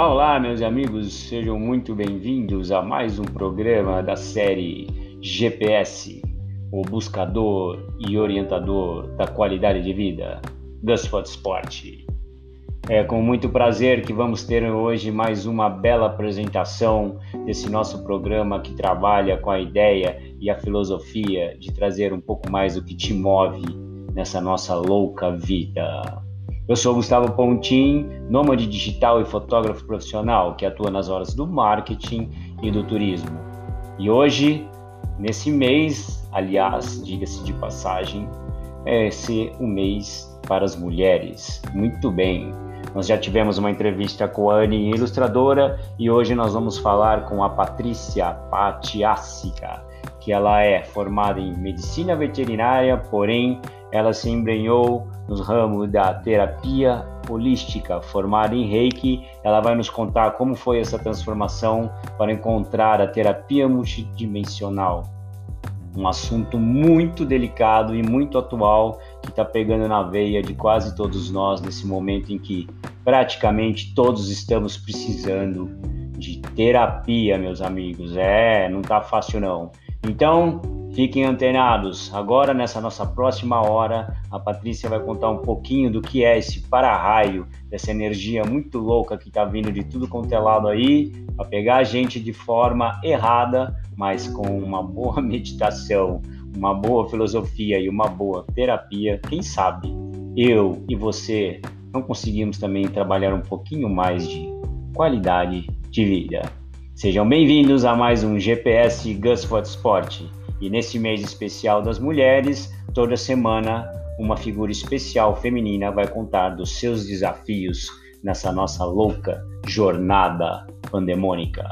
Olá, olá, meus amigos, sejam muito bem-vindos a mais um programa da série GPS, o buscador e orientador da qualidade de vida, Gusford Sport. É com muito prazer que vamos ter hoje mais uma bela apresentação desse nosso programa que trabalha com a ideia e a filosofia de trazer um pouco mais o que te move nessa nossa louca vida. Eu sou Gustavo Pontin, nômade digital e fotógrafo profissional que atua nas horas do marketing e do turismo. E hoje, nesse mês, aliás, diga-se de passagem, é esse o mês para as mulheres. Muito bem. Nós já tivemos uma entrevista com a Anne, ilustradora, e hoje nós vamos falar com a Patrícia Patiássica, que ela é formada em medicina veterinária, porém ela se embrenhou nos ramos da terapia holística, formada em Reiki. Ela vai nos contar como foi essa transformação para encontrar a terapia multidimensional. Um assunto muito delicado e muito atual que está pegando na veia de quase todos nós nesse momento em que praticamente todos estamos precisando de terapia, meus amigos. É, não tá fácil não. Então, fiquem antenados. Agora, nessa nossa próxima hora, a Patrícia vai contar um pouquinho do que é esse para-raio, dessa energia muito louca que está vindo de tudo quanto é lado aí, para pegar a gente de forma errada, mas com uma boa meditação, uma boa filosofia e uma boa terapia. Quem sabe eu e você não conseguimos também trabalhar um pouquinho mais de qualidade de vida. Sejam bem-vindos a mais um GPS Gusford Sport. E nesse mês especial das mulheres, toda semana uma figura especial feminina vai contar dos seus desafios nessa nossa louca jornada pandemônica.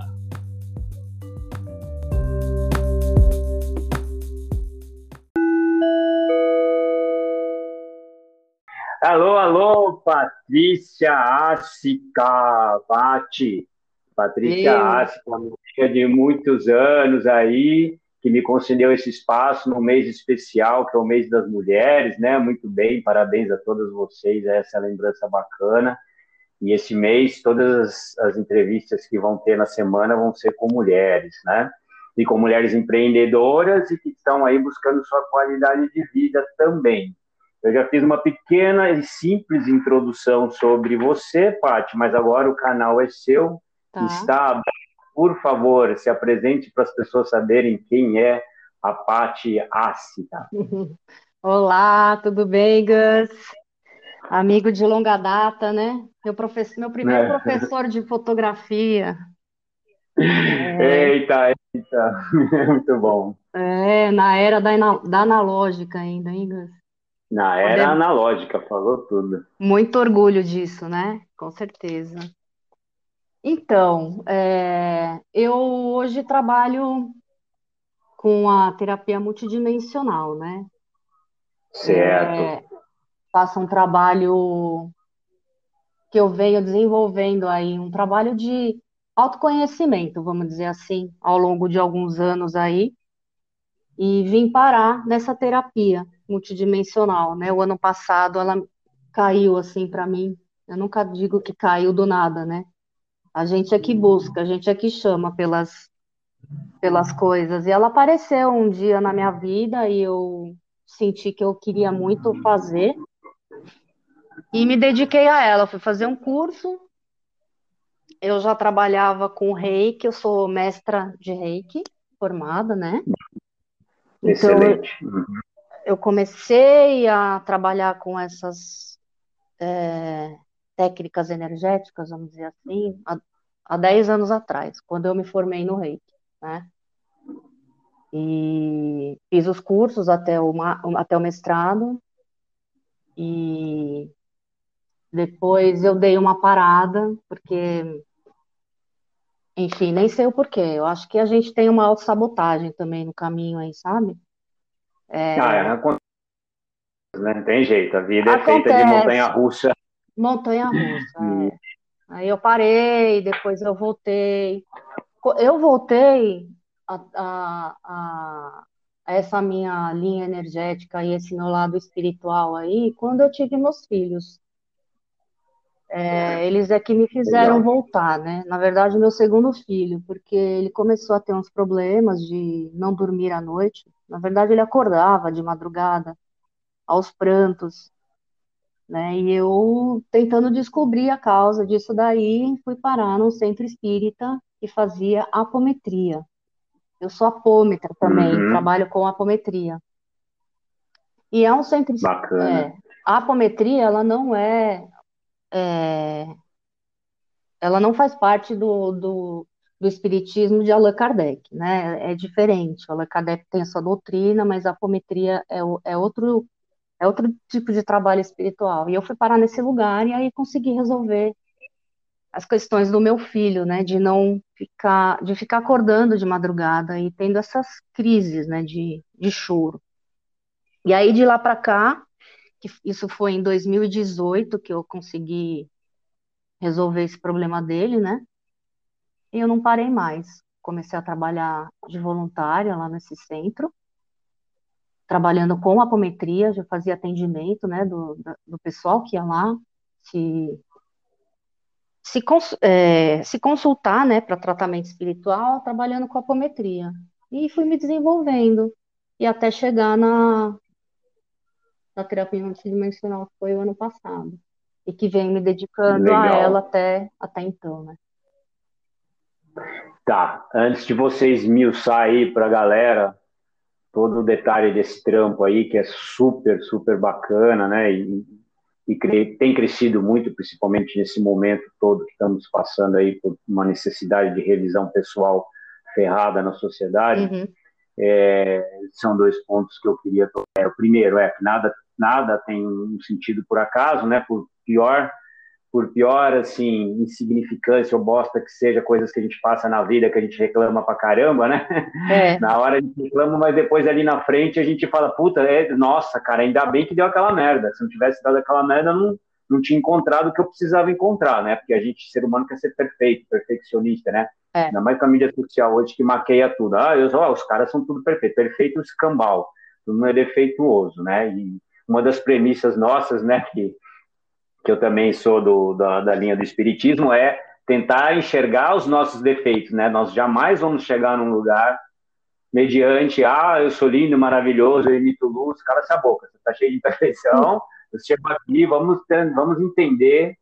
Alô, alô, Patrícia Ásica Bate. Patrícia Ásica, amiga de muitos anos aí, que me concedeu esse espaço no mês especial, que é o mês das mulheres, né? Muito bem, parabéns a todas vocês, essa lembrança bacana. E esse mês, todas as, as entrevistas que vão ter na semana vão ser com mulheres, né? E com mulheres empreendedoras e que estão aí buscando sua qualidade de vida também. Eu já fiz uma pequena e simples introdução sobre você, Paty, mas agora o canal é seu, tá. está por favor, se apresente para as pessoas saberem quem é a Pati Ácida. Olá, tudo bem, Gus? Amigo de longa data, né? Meu, professor, meu primeiro é. professor de fotografia. É... Eita, eita, muito bom. É, na era da, da analógica ainda, hein, Gus? Na era Podemos... analógica, falou tudo. Muito orgulho disso, né? Com certeza. Então, é, eu hoje trabalho com a terapia multidimensional, né? Certo. É, faço um trabalho que eu venho desenvolvendo aí, um trabalho de autoconhecimento, vamos dizer assim, ao longo de alguns anos aí, e vim parar nessa terapia multidimensional, né? O ano passado ela caiu assim para mim. Eu nunca digo que caiu do nada, né? A gente é que busca, a gente é que chama pelas, pelas coisas. E ela apareceu um dia na minha vida e eu senti que eu queria muito fazer. E me dediquei a ela. Fui fazer um curso. Eu já trabalhava com reiki, eu sou mestra de reiki, formada, né? Excelente. Então, eu comecei a trabalhar com essas é, técnicas energéticas, vamos dizer assim, há, há 10 anos atrás, quando eu me formei no Reiki, né? E fiz os cursos até o, até o mestrado, e depois eu dei uma parada, porque, enfim, nem sei o porquê. Eu acho que a gente tem uma autossabotagem também no caminho aí, sabe? É... Ah, é, né? tem jeito, a vida Acontece. é feita de montanha-russa. Montanha-russa. É. Aí eu parei, depois eu voltei. Eu voltei a, a, a, essa minha linha energética e esse meu lado espiritual aí quando eu tive meus filhos. é, eles é que me fizeram voltar, né? Na verdade, meu segundo filho, porque ele começou a ter uns problemas de não dormir à noite. Na verdade, ele acordava de madrugada, aos prantos, né? E eu tentando descobrir a causa disso daí, fui parar num centro espírita que fazia apometria. Eu sou apômetra também, uhum. trabalho com apometria. E é um centro Bacana. É, a apometria, ela não é, é, ela não faz parte do, do, do espiritismo de Allan Kardec, né? É diferente. Allan Kardec tem a sua doutrina, mas a apometria é, é outro é outro tipo de trabalho espiritual. E eu fui parar nesse lugar e aí consegui resolver as questões do meu filho, né, de não ficar, de ficar acordando de madrugada e tendo essas crises, né, de, de choro. E aí de lá para cá, que isso foi em 2018 que eu consegui resolver esse problema dele, né? E eu não parei mais. Comecei a trabalhar de voluntária lá nesse centro trabalhando com apometria, já fazia atendimento, né, do, do pessoal que ia lá se, se, cons, é, se consultar, né, para tratamento espiritual, trabalhando com apometria. E fui me desenvolvendo, e até chegar na, na terapia multidimensional, que foi o ano passado, e que vem me dedicando Legal. a ela até, até então, né. Tá, antes de vocês esmiuçar aí para a galera, todo o detalhe desse trampo aí, que é super, super bacana, né? E, e cre tem crescido muito, principalmente nesse momento todo que estamos passando aí por uma necessidade de revisão pessoal ferrada na sociedade. Uhum. É, são dois pontos que eu queria tocar. O primeiro é que nada, nada tem um sentido por acaso, né? Por pior por pior, assim, insignificância ou bosta que seja, coisas que a gente passa na vida que a gente reclama pra caramba, né? É. Na hora a gente reclama, mas depois ali na frente a gente fala, puta, é, nossa, cara, ainda bem que deu aquela merda. Se não tivesse dado aquela merda, não, não tinha encontrado o que eu precisava encontrar, né? Porque a gente, ser humano, quer ser perfeito, perfeccionista, né? É. Ainda mais com a mídia social hoje que maqueia tudo. Ah, eu, ó, os caras são tudo perfeito, perfeito escambau, tudo não é defeituoso, né? E uma das premissas nossas, né, que que eu também sou do, da, da linha do espiritismo, é tentar enxergar os nossos defeitos, né? Nós jamais vamos chegar num lugar mediante, ah, eu sou lindo, maravilhoso, eu emito luz, cala essa boca, você está cheio de imperfeição, você chegou aqui, vamos, vamos entender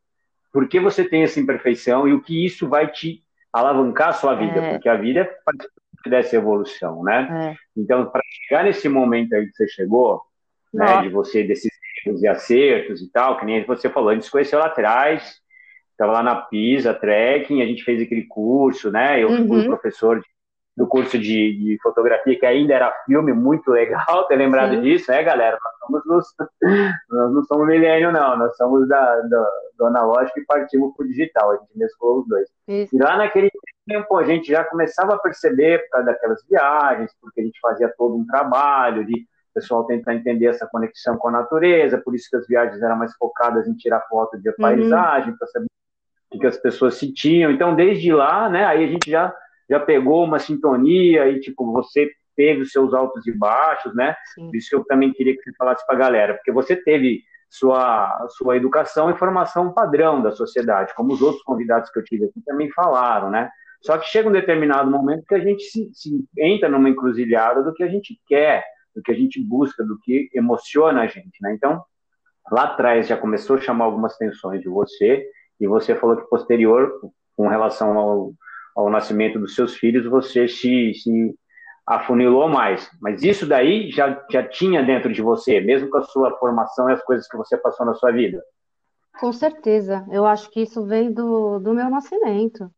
por que você tem essa imperfeição e o que isso vai te alavancar a sua vida, é. porque a vida é parte dessa evolução, né? É. Então, para chegar nesse momento aí que você chegou, né, de você, desses erros e acertos e tal, que nem você falou, a gente se conheceu lá atrás, estava lá na PISA, trekking, a gente fez aquele curso, né? Eu uhum. fui professor de, do curso de, de, fotografia, que ainda era filme, muito legal ter lembrado Sim. disso, né, galera? Nós, somos nós não somos milênio, não, nós somos da, da, do analógico e partimos para o digital, a gente mesclou os dois. Isso. E lá naquele tempo a gente já começava a perceber, por causa daquelas viagens, porque a gente fazia todo um trabalho de pessoal tentar entender essa conexão com a natureza, por isso que as viagens eram mais focadas em tirar foto de uhum. paisagem, para saber o que as pessoas sentiam. Então, desde lá, né, aí a gente já, já pegou uma sintonia e, tipo, você teve os seus altos e baixos, né? Sim. Isso que eu também queria que você falasse para a galera, porque você teve sua, sua educação e formação padrão da sociedade, como os outros convidados que eu tive aqui também falaram, né? Só que chega um determinado momento que a gente se, se entra numa encruzilhada do que a gente quer, do que a gente busca, do que emociona a gente, né? Então, lá atrás já começou a chamar algumas tensões de você, e você falou que posterior, com relação ao, ao nascimento dos seus filhos, você se, se afunilou mais. Mas isso daí já, já tinha dentro de você, mesmo com a sua formação e as coisas que você passou na sua vida? Com certeza. Eu acho que isso veio do, do meu nascimento.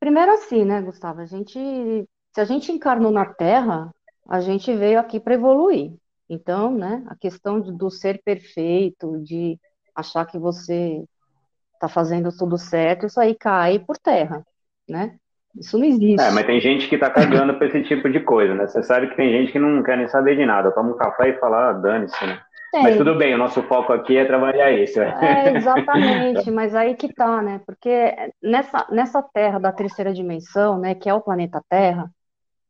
Primeiro assim, né, Gustavo? A gente, se a gente encarnou na Terra, a gente veio aqui para evoluir. Então, né, a questão do ser perfeito, de achar que você está fazendo tudo certo, isso aí cai por terra, né? Isso não existe. É, mas tem gente que está cagando para esse tipo de coisa, né? Você sabe que tem gente que não quer nem saber de nada, toma um café e fala, ah, dane-se, né? Tem. Mas tudo bem, o nosso foco aqui é trabalhar isso. É, exatamente, mas aí que tá, né? Porque nessa, nessa Terra da terceira dimensão, né, que é o planeta Terra,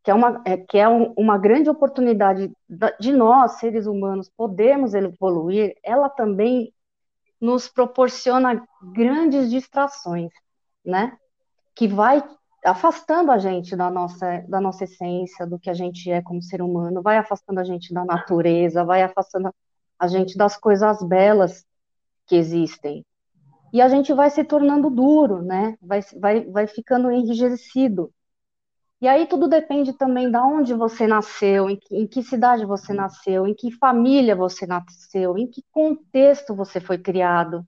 que é uma, é, que é um, uma grande oportunidade de nós, seres humanos, podermos evoluir, ela também nos proporciona grandes distrações, né? Que vai afastando a gente da nossa, da nossa essência, do que a gente é como ser humano, vai afastando a gente da natureza, vai afastando a gente das coisas belas que existem. E a gente vai se tornando duro, né? Vai, vai, vai ficando enrijecido. E aí tudo depende também de onde você nasceu, em que, em que cidade você nasceu, em que família você nasceu, em que contexto você foi criado.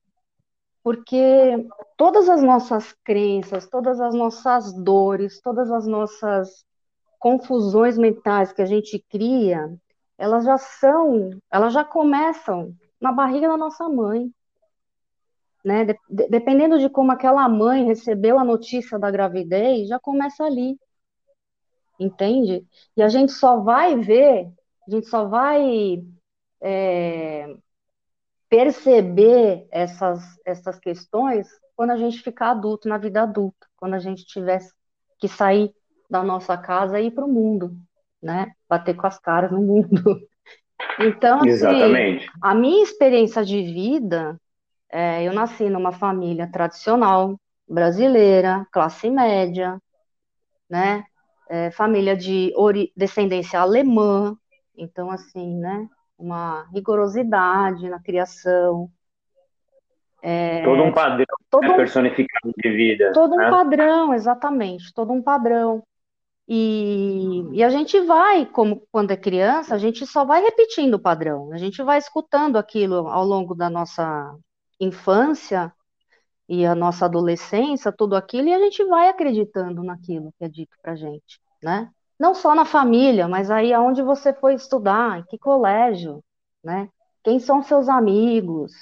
Porque todas as nossas crenças, todas as nossas dores, todas as nossas confusões mentais que a gente cria, elas já são, elas já começam na barriga da nossa mãe. Né? De, dependendo de como aquela mãe recebeu a notícia da gravidez, já começa ali entende? E a gente só vai ver, a gente só vai é, perceber essas, essas questões quando a gente ficar adulto, na vida adulta, quando a gente tiver que sair da nossa casa e ir para o mundo, né? Bater com as caras no mundo. Então, assim, a minha experiência de vida, é, eu nasci numa família tradicional, brasileira, classe média, né? É, família de descendência alemã, então, assim, né, uma rigorosidade na criação. É, todo um padrão todo né, um, personificado de vida. Todo né? um padrão, exatamente, todo um padrão. E, e, a gente vai, como quando é criança, a gente só vai repetindo o padrão, a gente vai escutando aquilo ao longo da nossa infância e a nossa adolescência, tudo aquilo, e a gente vai acreditando naquilo que é dito para gente, né? Não só na família, mas aí aonde você foi estudar, em que colégio, né? Quem são seus amigos?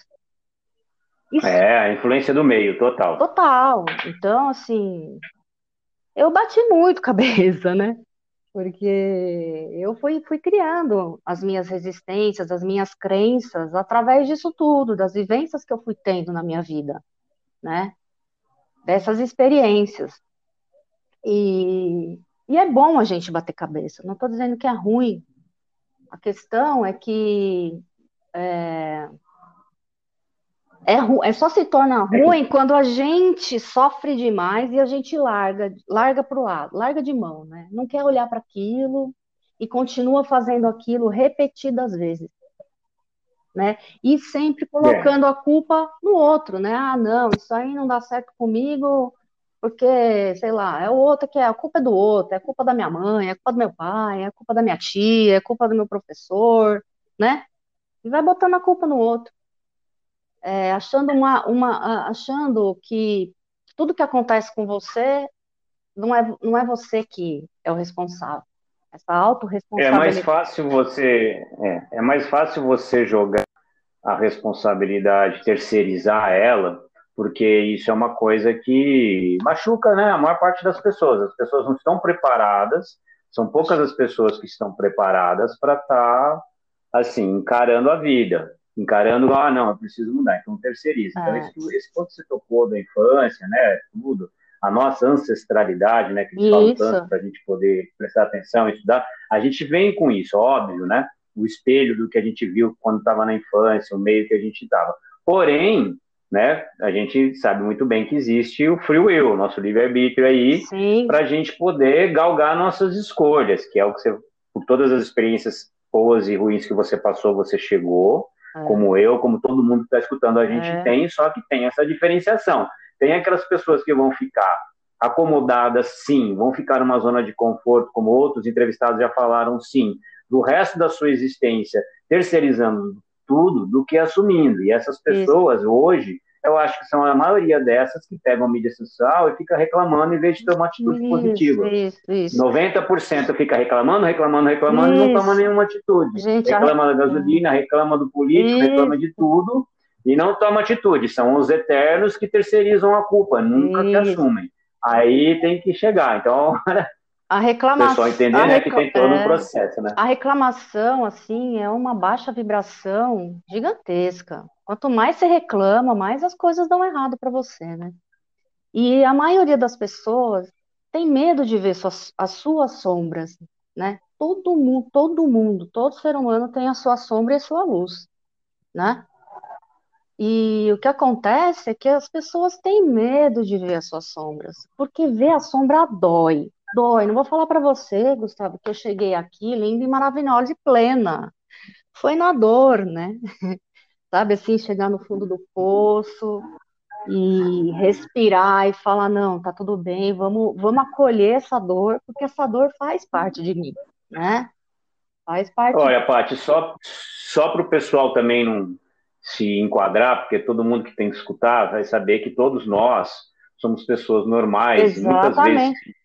Isso... É, a influência do meio, total. Total. Então, assim, eu bati muito cabeça, né? Porque eu fui, fui criando as minhas resistências, as minhas crenças, através disso tudo, das vivências que eu fui tendo na minha vida né? Dessas experiências. E, e é bom a gente bater cabeça, não estou dizendo que é ruim. A questão é que é, é, é só se torna ruim quando a gente sofre demais e a gente larga, larga para o lado, larga de mão, né? Não quer olhar para aquilo e continua fazendo aquilo repetidas vezes né? E sempre colocando é. a culpa no outro, né? Ah, não, isso aí não dá certo comigo, porque, sei lá, é o outro que é a culpa é do outro, é a culpa da minha mãe, é a culpa do meu pai, é a culpa da minha tia, é a culpa do meu professor, né? E vai botando a culpa no outro. É, achando uma, uma achando que tudo que acontece com você não é, não é você que é o responsável essa autorresponsabilidade. É mais fácil você é, é mais fácil você jogar a responsabilidade, terceirizar ela, porque isso é uma coisa que machuca, né, a maior parte das pessoas. As pessoas não estão preparadas, são poucas as pessoas que estão preparadas para estar tá, assim encarando a vida, encarando, ah, não, eu preciso mudar, então terceiriza. Então, é. Esse, esse ponto que você tocou da infância, né, tudo, a nossa ancestralidade, né, que eles falam tanto para a gente poder prestar atenção e estudar, a gente vem com isso, óbvio, né, o espelho do que a gente viu quando estava na infância, o meio que a gente estava. Porém, né, a gente sabe muito bem que existe o free will, nosso livre-arbítrio aí, para a gente poder galgar nossas escolhas, que é o que você, por todas as experiências boas e ruins que você passou, você chegou, é. como eu, como todo mundo que está escutando a gente é. tem, só que tem essa diferenciação. Tem aquelas pessoas que vão ficar acomodadas, sim, vão ficar numa zona de conforto, como outros entrevistados já falaram, sim, do resto da sua existência, terceirizando tudo, do que assumindo. E essas pessoas, Isso. hoje, eu acho que são a maioria dessas que pegam a mídia social e fica reclamando em vez de ter uma atitude isso, positiva. Isso, isso. 90% fica reclamando, reclamando, reclamando isso. e não toma nenhuma atitude. Gente, reclama a... da gasolina, reclama do político, reclama de tudo e não toma atitude. São os eternos que terceirizam a culpa, nunca Isso. que assumem. Aí tem que chegar. Então, a reclamação, pessoal entender né, que tem todo um é, processo, né? A reclamação, assim, é uma baixa vibração gigantesca. Quanto mais você reclama, mais as coisas dão errado para você, né? E a maioria das pessoas tem medo de ver suas, as suas sombras, né? Todo mundo, todo mundo, todo ser humano tem a sua sombra e a sua luz, né? E o que acontece é que as pessoas têm medo de ver as suas sombras, porque ver a sombra dói, dói. Não vou falar para você, Gustavo, que eu cheguei aqui linda e maravilhosa e plena. Foi na dor, né? Sabe assim, chegar no fundo do poço e respirar e falar, não, tá tudo bem, vamos, vamos acolher essa dor, porque essa dor faz parte de mim, né? Faz parte. Olha, Paty, só, só para o pessoal também não se enquadrar, porque todo mundo que tem que escutar vai saber que todos nós somos pessoas normais. Exatamente. Muitas vezes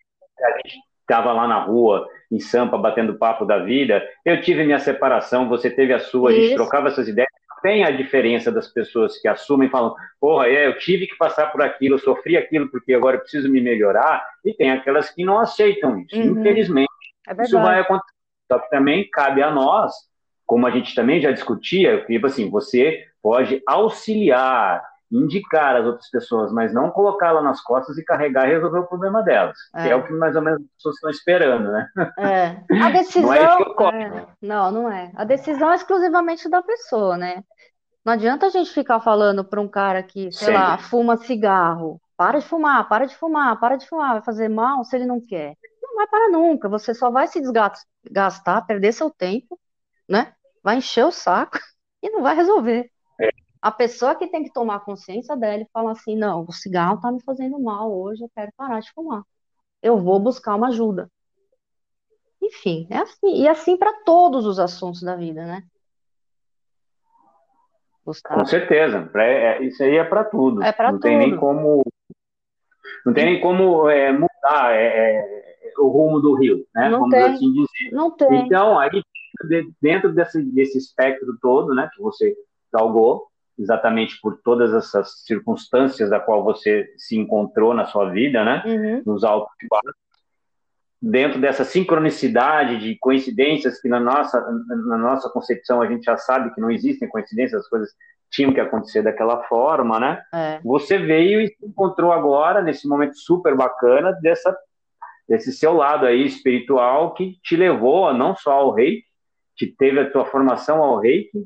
a gente estava lá na rua, em Sampa, batendo papo da vida. Eu tive minha separação, você teve a sua, a gente Isso. trocava essas ideias. Tem a diferença das pessoas que assumem e falam, porra, é, eu tive que passar por aquilo, eu sofri aquilo porque agora eu preciso me melhorar. E tem aquelas que não aceitam isso. Uhum. Infelizmente, é isso vai acontecer. Só que também cabe a nós, como a gente também já discutia, tipo assim, você pode auxiliar, indicar as outras pessoas, mas não colocá-la nas costas e carregar e resolver o problema delas. É. Que é o que mais ou menos as pessoas estão esperando, né? É. A decisão. não é isso que. É. Não, não é. A decisão é exclusivamente da pessoa, né? Não adianta a gente ficar falando para um cara que, sei Sempre. lá, fuma cigarro. Para de fumar, para de fumar, para de fumar, vai fazer mal se ele não quer. Não vai para nunca, você só vai se desgastar, perder seu tempo, né? Vai encher o saco e não vai resolver. A pessoa que tem que tomar consciência dela e falar assim: não, o cigarro está me fazendo mal hoje, eu quero parar de fumar. Eu vou buscar uma ajuda. Enfim, é assim. E assim para todos os assuntos da vida, né? Gustavo. Com certeza. É, isso aí é para tudo. É para tudo. Não tem nem como. Não tem nem como é, mudar é, é, o rumo do rio, né? Não Vamos tem. assim dizer. Não tem. Então, aí, dentro desse, desse espectro todo, né, que você galgou, exatamente por todas essas circunstâncias da qual você se encontrou na sua vida, né? Uhum. Nos altos e baixos. Dentro dessa sincronicidade de coincidências que na nossa, na nossa concepção a gente já sabe que não existem coincidências, as coisas tinham que acontecer daquela forma, né? É. Você veio e se encontrou agora, nesse momento super bacana, dessa, desse seu lado aí espiritual que te levou a não só ao reiki, que teve a tua formação ao reiki,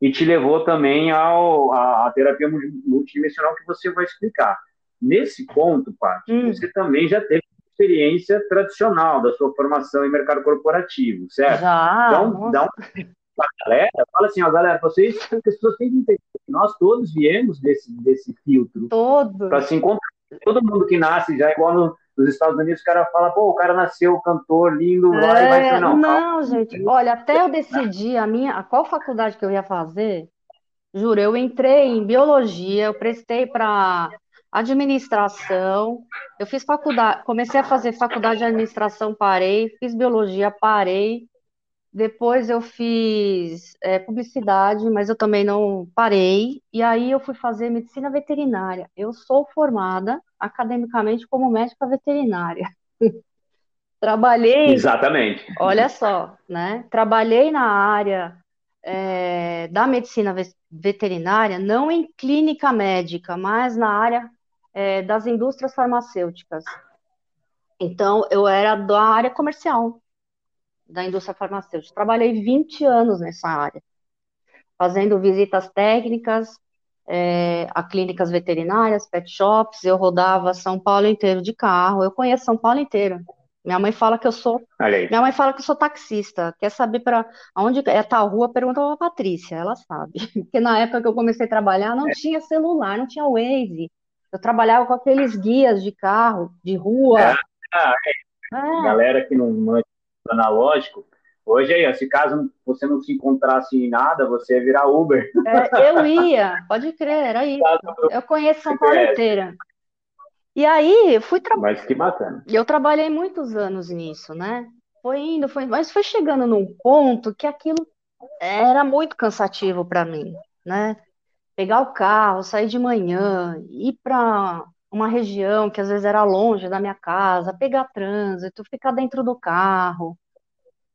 e te levou também ao, a, a terapia multidimensional que você vai explicar. Nesse ponto, Paty, hum. você também já teve experiência tradicional da sua formação em mercado corporativo, certo? Já, então, nossa. dá um pra galera, fala assim, ó, galera, vocês, as pessoas têm que entender que nós todos viemos desse, desse filtro para se encontrar. Todo mundo que nasce já é igual no, nos Estados Unidos, o cara fala, pô, o cara nasceu cantor, lindo, é, lá e vai ser, não. Não, gente, olha, até eu decidir a minha, a qual faculdade que eu ia fazer, juro, eu entrei em biologia, eu prestei para administração, eu fiz faculdade, comecei a fazer faculdade de administração, parei, fiz biologia, parei, depois eu fiz é, publicidade, mas eu também não parei. E aí eu fui fazer medicina veterinária. Eu sou formada academicamente como médica veterinária. Trabalhei. Exatamente. Olha só, né? Trabalhei na área é, da medicina veterinária, não em clínica médica, mas na área é, das indústrias farmacêuticas. Então, eu era da área comercial da indústria farmacêutica. Trabalhei 20 anos nessa área, fazendo visitas técnicas é, a clínicas veterinárias, pet shops, eu rodava São Paulo inteiro de carro, eu conheço São Paulo inteiro. Minha mãe fala que eu sou. Minha mãe fala que eu sou taxista. Quer saber para onde é tal rua? Pergunta para a Patrícia, ela sabe. Porque na época que eu comecei a trabalhar não é. tinha celular, não tinha Waze. Eu trabalhava com aqueles guias de carro, de rua. Ah, é. É. Galera que não manja analógico. Hoje aí, se caso você não se encontrasse em nada, você ia virar Uber. É, eu ia, pode crer, era isso. Eu conheço São Paulo inteira. E aí, fui trabalhar. Mas que bacana. Eu trabalhei muitos anos nisso, né? Foi indo, foi, mas foi chegando num ponto que aquilo era muito cansativo para mim, né? Pegar o carro, sair de manhã, ir para uma região que às vezes era longe da minha casa, pegar trânsito, ficar dentro do carro,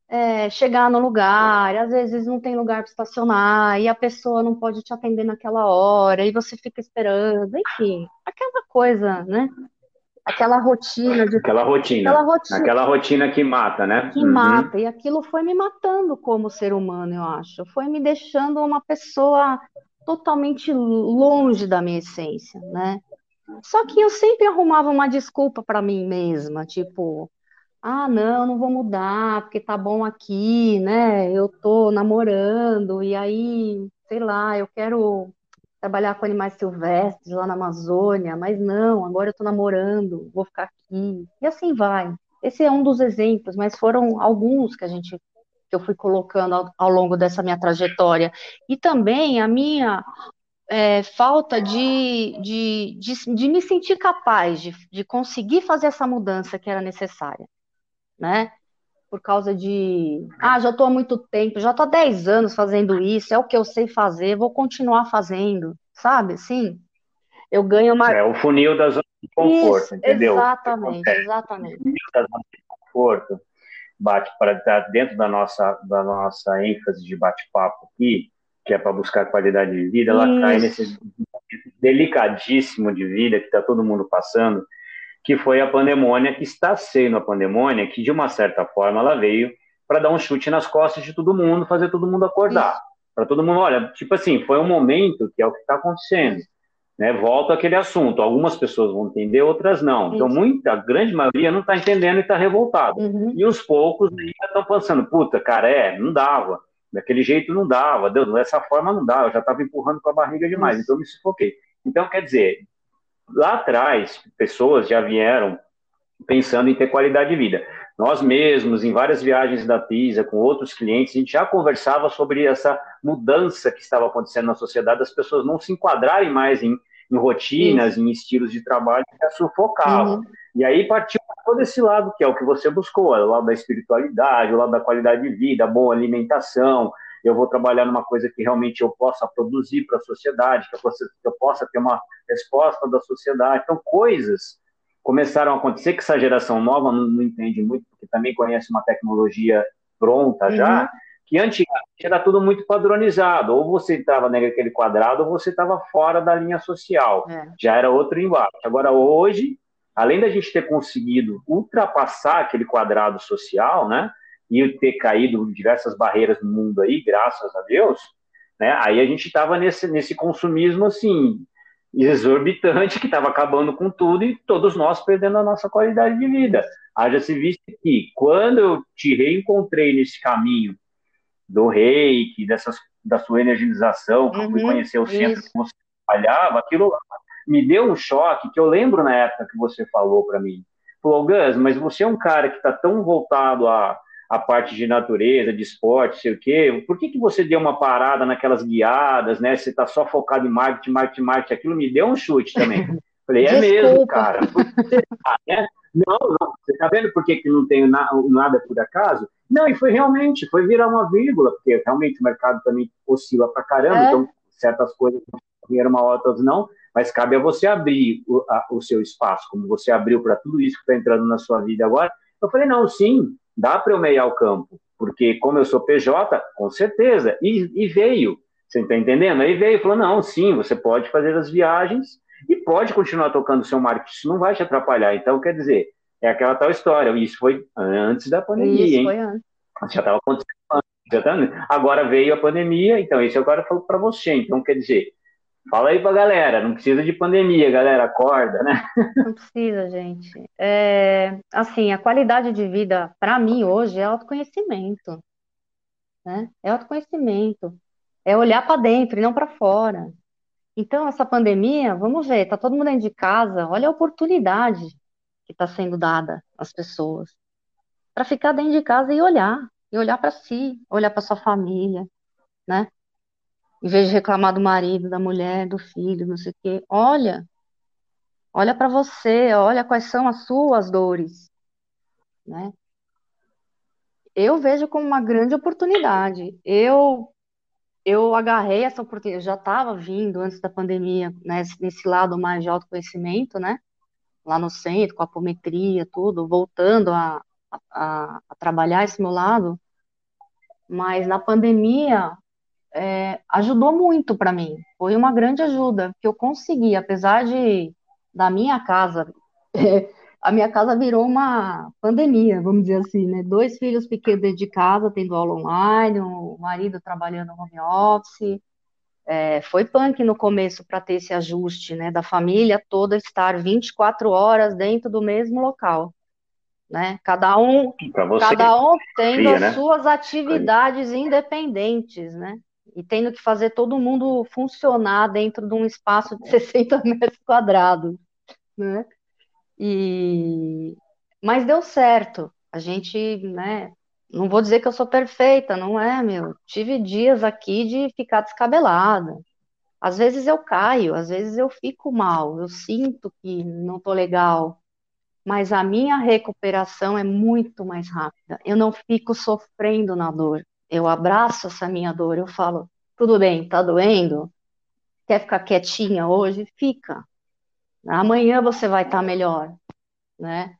é, chegar no lugar, às vezes não tem lugar para estacionar, e a pessoa não pode te atender naquela hora, e você fica esperando, enfim, aquela coisa, né? Aquela rotina de. Aquela rotina. Aquela rotina, aquela rotina que mata, né? Que uhum. mata. E aquilo foi me matando como ser humano, eu acho. Foi me deixando uma pessoa totalmente longe da minha essência, né? Só que eu sempre arrumava uma desculpa para mim mesma, tipo, ah, não, não vou mudar, porque tá bom aqui, né? Eu tô namorando, e aí, sei lá, eu quero trabalhar com animais silvestres lá na Amazônia, mas não, agora eu tô namorando, vou ficar aqui. E assim vai. Esse é um dos exemplos, mas foram alguns que a gente que eu fui colocando ao, ao longo dessa minha trajetória. E também a minha é, falta de, de, de, de, me sentir capaz de, de conseguir fazer essa mudança que era necessária, né? Por causa de, ah, já estou há muito tempo, já estou há 10 anos fazendo isso, é o que eu sei fazer, vou continuar fazendo, sabe? Sim, eu ganho uma... É o funil da zona de conforto, isso, entendeu? Exatamente, exatamente. O funil da zona de conforto bate para dentro da nossa, da nossa ênfase de bate-papo aqui, que é para buscar qualidade de vida, ela Isso. cai nesse delicadíssimo de vida que está todo mundo passando, que foi a pandemônia, que está sendo a pandemônia, que de uma certa forma ela veio para dar um chute nas costas de todo mundo, fazer todo mundo acordar. Para todo mundo, olha, tipo assim, foi um momento que é o que está acontecendo. Né, volta aquele assunto. Algumas pessoas vão entender, outras não. Então, muita, a grande maioria não está entendendo e está revoltada. Uhum. E os poucos ainda estão pensando, puta, cara, é, não dava. Daquele jeito não dava, dessa forma não dava, eu já estava empurrando com a barriga demais, Isso. então me sufoquei. Então, quer dizer, lá atrás, pessoas já vieram pensando em ter qualidade de vida. Nós mesmos, em várias viagens da PISA, com outros clientes, a gente já conversava sobre essa mudança que estava acontecendo na sociedade, as pessoas não se enquadrarem mais em em rotinas, em estilos de trabalho que a sufocavam. Uhum. E aí partiu todo esse lado, que é o que você buscou, é o lado da espiritualidade, o lado da qualidade de vida, boa alimentação. Eu vou trabalhar numa coisa que realmente eu possa produzir para a sociedade, que eu, possa, que eu possa ter uma resposta da sociedade. Então, coisas começaram a acontecer que essa geração nova não, não entende muito, porque também conhece uma tecnologia pronta uhum. já, que antigamente era tudo muito padronizado, ou você estava naquele quadrado ou você estava fora da linha social, é. já era outro embate. Agora, hoje, além da gente ter conseguido ultrapassar aquele quadrado social, né, e ter caído diversas barreiras no mundo aí, graças a Deus, né, aí a gente estava nesse, nesse consumismo, assim, exorbitante, que estava acabando com tudo e todos nós perdendo a nossa qualidade de vida. Haja se visto que, quando eu te reencontrei nesse caminho do reiki, dessas, da sua energização, que uhum, eu fui uhum, conhecer o centro isso. que você trabalhava, aquilo me deu um choque que eu lembro na época que você falou para mim. Falou, Gus, mas você é um cara que está tão voltado a, a parte de natureza, de esporte, sei o quê, por que, que você deu uma parada naquelas guiadas, né? Você está só focado em marketing, marketing, marketing, aquilo me deu um chute também. Falei, é Desculpa. mesmo, cara. Né? Não, não, você está vendo por que, que não tenho na, nada por acaso? Não, e foi realmente, foi virar uma vírgula, porque realmente o mercado também oscila pra caramba, é. então certas coisas vieram uma hora, não, mas cabe a você abrir o, a, o seu espaço, como você abriu para tudo isso que está entrando na sua vida agora. Eu falei, não, sim, dá para eu meiar o campo, porque como eu sou PJ, com certeza, e, e veio, você está entendendo? Aí veio e falou, não, sim, você pode fazer as viagens e pode continuar tocando o seu marketing, isso não vai te atrapalhar. Então, quer dizer, é aquela tal história. Isso foi antes da pandemia, isso, hein? Foi antes. Já estava acontecendo já tá... Agora veio a pandemia, então isso agora falou para você. Então, quer dizer, fala aí para galera, não precisa de pandemia, galera, acorda, né? Não precisa, gente. É, assim, a qualidade de vida, para mim, hoje, é autoconhecimento. Né? É autoconhecimento. É olhar para dentro e não para fora. Então, essa pandemia, vamos ver, tá todo mundo dentro de casa, olha a oportunidade que está sendo dada às pessoas. Para ficar dentro de casa e olhar, e olhar para si, olhar para sua família, né? Em vez de reclamar do marido, da mulher, do filho, não sei o quê, olha, olha para você, olha quais são as suas dores, né? Eu vejo como uma grande oportunidade. Eu eu agarrei essa oportunidade, eu já estava vindo antes da pandemia, né, nesse lado mais de autoconhecimento, né? lá no centro, com a apometria, tudo, voltando a, a, a trabalhar esse meu lado, mas na pandemia é, ajudou muito para mim, foi uma grande ajuda, que eu consegui, apesar de da minha casa, a minha casa virou uma pandemia, vamos dizer assim, né? Dois filhos pequenos dentro de casa, tendo aula online, o marido trabalhando home office, É, foi punk no começo para ter esse ajuste, né, da família toda estar 24 horas dentro do mesmo local, né? Cada um, cada um tendo cria, as né? suas atividades independentes, né? E tendo que fazer todo mundo funcionar dentro de um espaço de 60 metros quadrados, né? E mas deu certo. A gente, né, não vou dizer que eu sou perfeita, não é, meu. Tive dias aqui de ficar descabelada. Às vezes eu caio, às vezes eu fico mal, eu sinto que não estou legal, mas a minha recuperação é muito mais rápida. Eu não fico sofrendo na dor. Eu abraço essa minha dor, eu falo, tudo bem, tá doendo? Quer ficar quietinha hoje? Fica. Amanhã você vai estar tá melhor, né?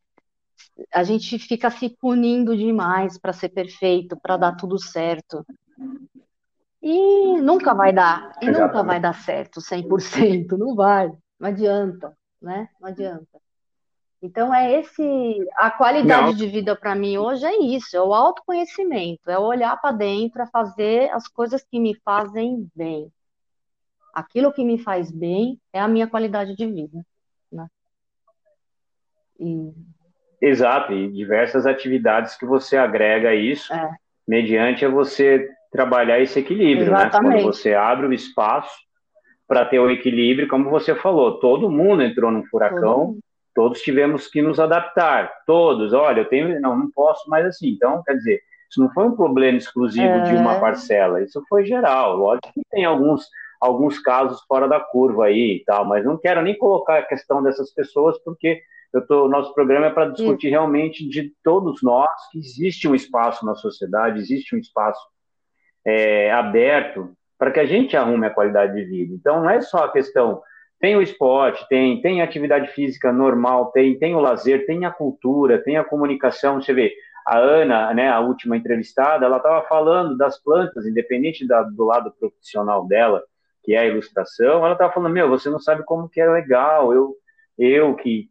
a gente fica se punindo demais para ser perfeito, para dar tudo certo. E nunca vai dar, e nunca vai dar certo 100%, não vai, não adianta, né? Não adianta. Então é esse, a qualidade não. de vida para mim hoje é isso, é o autoconhecimento, é olhar para dentro, é fazer as coisas que me fazem bem. Aquilo que me faz bem é a minha qualidade de vida, né? E Exato, e diversas atividades que você agrega a isso, é. mediante a você trabalhar esse equilíbrio, Exatamente. né? Quando você abre o espaço para ter o equilíbrio, como você falou, todo mundo entrou num furacão, todos tivemos que nos adaptar, todos, olha, eu tenho, não, não posso mais assim, então, quer dizer, isso não foi um problema exclusivo é. de uma é. parcela, isso foi geral, lógico que tem alguns alguns casos fora da curva aí e tal, mas não quero nem colocar a questão dessas pessoas, porque eu tô, nosso programa é para discutir Isso. realmente de todos nós que existe um espaço na sociedade, existe um espaço é, aberto para que a gente arrume a qualidade de vida. Então, não é só a questão. Tem o esporte, tem, tem atividade física normal, tem, tem o lazer, tem a cultura, tem a comunicação. Você vê, a Ana, né, a última entrevistada, ela estava falando das plantas, independente da, do lado profissional dela, que é a ilustração, ela estava falando, meu, você não sabe como que é legal, eu, eu que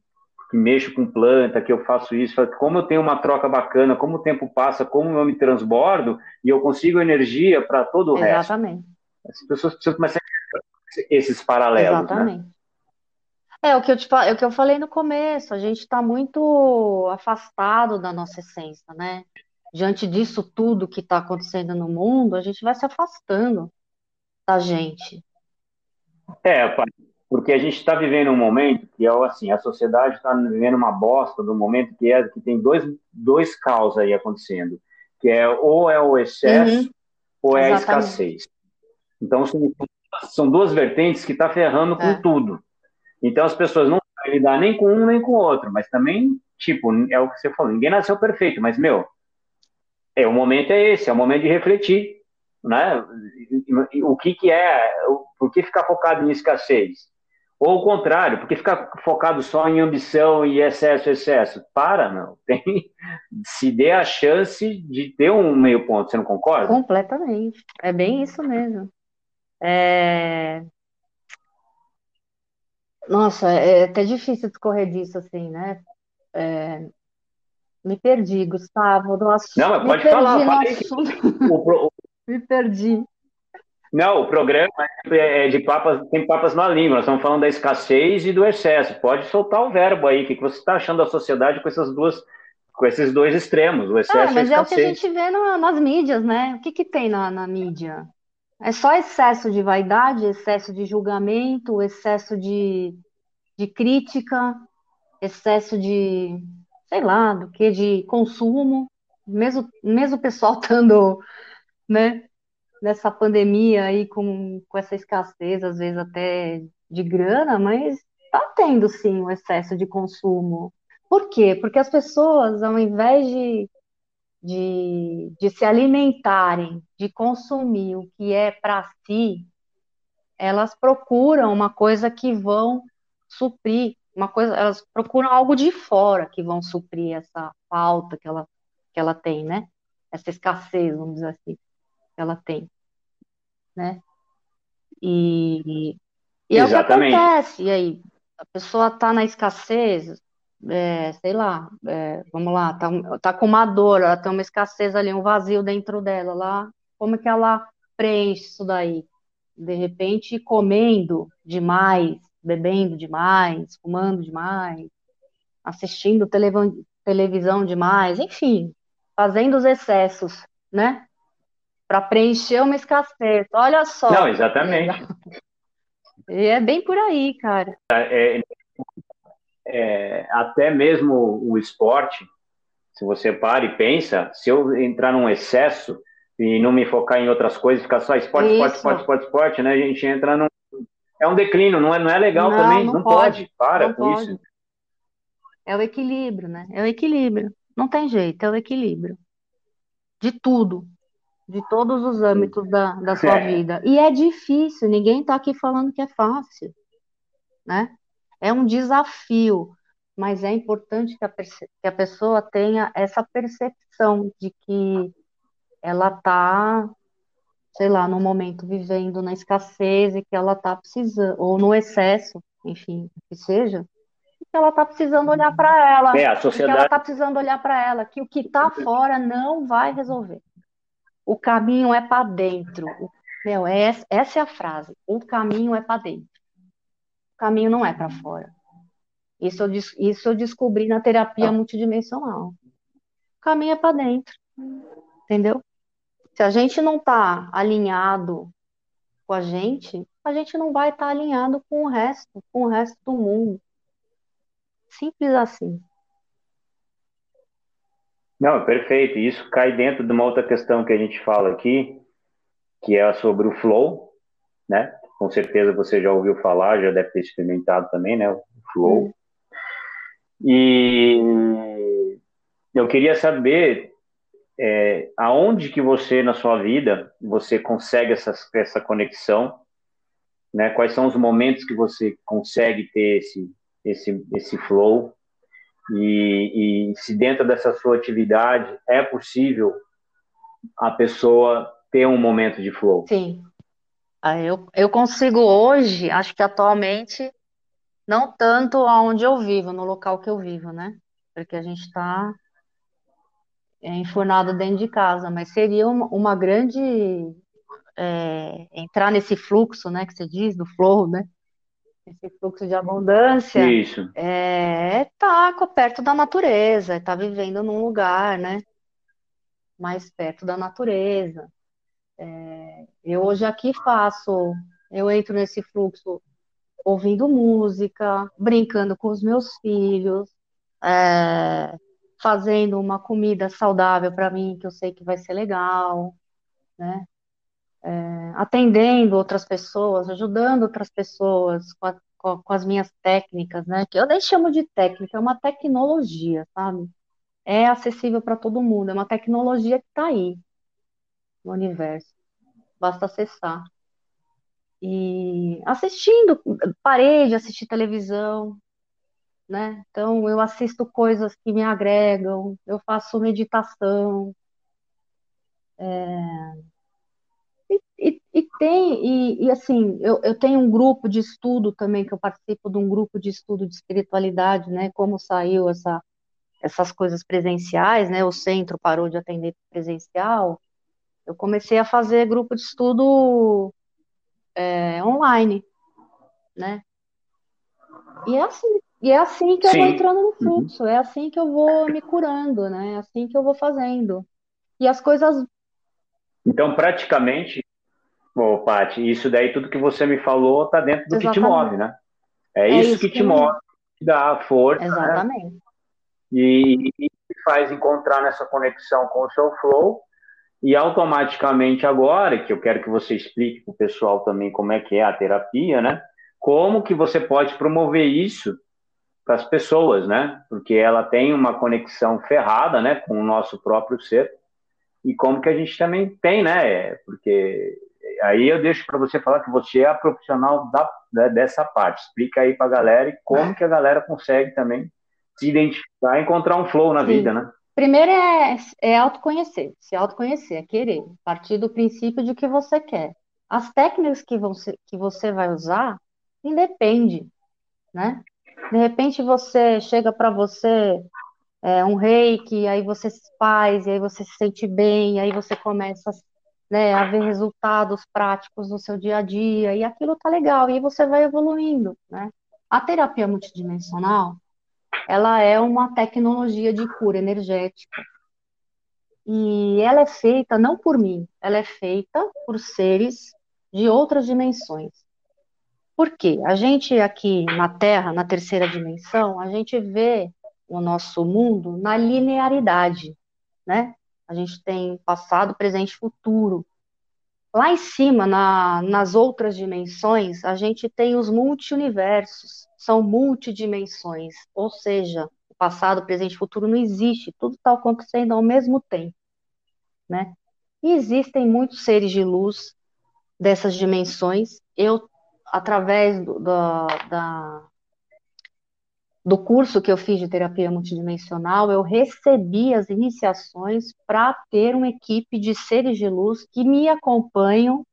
que mexo com planta, que eu faço isso, como eu tenho uma troca bacana, como o tempo passa, como eu me transbordo e eu consigo energia para todo o Exatamente. resto. Exatamente. As pessoas precisam começar a esses paralelos. Né? Exatamente. Né? É o que eu te é o que eu falei no começo, a gente está muito afastado da nossa essência, né? Diante disso tudo que está acontecendo no mundo, a gente vai se afastando da gente. É, porque a gente está vivendo um momento que é assim, a sociedade está vivendo uma bosta do momento que é que tem dois, dois caos aí acontecendo, que é ou é o excesso uhum. ou é Exatamente. a escassez. Então são, são duas vertentes que está ferrando com é. tudo. Então as pessoas não sabem lidar nem com um nem com o outro, mas também tipo é o que você falou, ninguém nasceu perfeito, mas meu, é o momento é esse, é o momento de refletir, né? O que que é, por que ficar focado em escassez? Ou o contrário, porque ficar focado só em ambição e excesso, excesso. Para, não. Tem, se dê a chance de ter um meio ponto, você não concorda? Completamente. É bem isso mesmo. É... Nossa, é até difícil discorrer disso assim, né? É... Me perdi, Gustavo. Nossa, não, mas pode falar. O, o... Me perdi. Não, o programa é, é de papas, tem papas na língua. Nós estamos falando da escassez e do excesso. Pode soltar o verbo aí. O que você está achando da sociedade com essas duas, com esses dois extremos, o excesso ah, mas e a escassez? é o que a gente vê no, nas mídias, né? O que, que tem na, na mídia? É só excesso de vaidade, excesso de julgamento, excesso de, de crítica, excesso de, sei lá, do que, de consumo. Mesmo, mesmo o pessoal estando, né, nessa pandemia aí com, com essa escassez, às vezes até de grana, mas está tendo sim um excesso de consumo. Por quê? Porque as pessoas, ao invés de, de, de se alimentarem, de consumir o que é para si, elas procuram uma coisa que vão suprir, uma coisa, elas procuram algo de fora que vão suprir essa falta que ela, que ela tem, né? Essa escassez, vamos dizer assim ela tem, né? E, e é o que acontece, e aí, a pessoa está na escassez, é, sei lá, é, vamos lá, tá, tá com uma dor, ela tem uma escassez ali, um vazio dentro dela lá, como é que ela preenche isso daí? de repente comendo demais, bebendo demais, fumando demais, assistindo televisão demais, enfim, fazendo os excessos, né? Para preencher uma escassez. Olha só. Não, exatamente. E é bem por aí, cara. É, é, até mesmo o esporte, se você para e pensa, se eu entrar num excesso e não me focar em outras coisas, ficar só esporte, esporte, esporte, esporte, esporte, né? A gente entra num. É um declínio, não é, não é legal não, também. Não, não pode. pode. Para não com pode. isso. É o equilíbrio, né? É o equilíbrio. Não tem jeito, é o equilíbrio. De tudo. De todos os âmbitos da, da sua é. vida. E é difícil, ninguém está aqui falando que é fácil. Né? É um desafio, mas é importante que a, que a pessoa tenha essa percepção de que ela está, sei lá, no momento vivendo na escassez e que ela está precisando, ou no excesso, enfim, que seja, que ela está precisando olhar para ela. É, a sociedade... Que ela está precisando olhar para ela, que o que está fora não vai resolver. O caminho é para dentro. Meu, é, essa é a frase. O caminho é para dentro. O caminho não é para fora. Isso eu, isso eu descobri na terapia ah. multidimensional. O caminho é para dentro. Entendeu? Se a gente não está alinhado com a gente, a gente não vai estar tá alinhado com o resto, com o resto do mundo. Simples assim. Não, perfeito. Isso cai dentro de uma outra questão que a gente fala aqui, que é sobre o flow, né? Com certeza você já ouviu falar, já deve ter experimentado também, né? O flow. E eu queria saber é, aonde que você na sua vida você consegue essa, essa conexão, né? Quais são os momentos que você consegue ter esse esse, esse flow. E, e se dentro dessa sua atividade é possível a pessoa ter um momento de flow. Sim. Ah, eu, eu consigo hoje, acho que atualmente, não tanto aonde eu vivo, no local que eu vivo, né? Porque a gente está é, enfurnado dentro de casa, mas seria uma, uma grande é, entrar nesse fluxo, né, que você diz, do flow, né? esse fluxo de abundância, Isso. é estar tá perto da natureza, estar tá vivendo num lugar, né? Mais perto da natureza. É, eu hoje aqui faço, eu entro nesse fluxo ouvindo música, brincando com os meus filhos, é, fazendo uma comida saudável para mim, que eu sei que vai ser legal, né? é, atendendo outras pessoas, ajudando outras pessoas com, a, com, com, as minhas técnicas, né? Que eu nem chamo de técnica, é uma tecnologia, sabe? É acessível para todo mundo, é uma tecnologia que está aí no universo, basta acessar. E assistindo, parei de assistir televisão, né? Então eu assisto coisas que me agregam, eu faço meditação. É, e, e tem, e, e assim, eu, eu tenho um grupo de estudo também, que eu participo de um grupo de estudo de espiritualidade, né? Como saiu essa, essas coisas presenciais, né? O centro parou de atender presencial. Eu comecei a fazer grupo de estudo é, online, né? E é assim, e é assim que eu Sim. vou entrando no uhum. fluxo, uhum. é assim que eu vou me curando, né? É assim que eu vou fazendo. E as coisas. Então, praticamente, Ô, Paty, isso daí, tudo que você me falou, tá dentro do Exatamente. que te move, né? É, é isso, isso, que, te move, te dá a força. Né? Exatamente. Né? E, e faz encontrar nessa conexão com o seu flow. E automaticamente agora, que eu quero que você explique para o pessoal também como é que é a terapia, né? Como que você pode promover isso para as pessoas, né? Porque ela tem uma conexão ferrada, né, com o nosso próprio ser. E como que a gente também tem, né? Porque aí eu deixo para você falar que você é a profissional da, né, dessa parte. Explica aí para a galera e como que a galera consegue também se identificar e encontrar um flow na Sim. vida, né? Primeiro é, é autoconhecer, se autoconhecer, é querer, partir do princípio de que você quer. As técnicas que, vão ser, que você vai usar, independe, né? De repente você chega para você é, um reiki, aí você faz, e aí você se sente bem, aí você começa né, a ver resultados práticos no seu dia a dia, e aquilo tá legal, e aí você vai evoluindo, né? A terapia multidimensional, ela é uma tecnologia de cura energética. E ela é feita não por mim, ela é feita por seres de outras dimensões. Por quê? A gente aqui na Terra, na terceira dimensão, a gente vê o nosso mundo na linearidade, né? A gente tem passado, presente futuro. Lá em cima, na, nas outras dimensões, a gente tem os multiuniversos, são multidimensões, ou seja, o passado, presente e futuro não existe, tudo está acontecendo ao mesmo tempo, né? E existem muitos seres de luz dessas dimensões. Eu, através do, da, da, do curso que eu fiz de terapia multidimensional, eu recebi as iniciações para ter uma equipe de seres de luz que me acompanham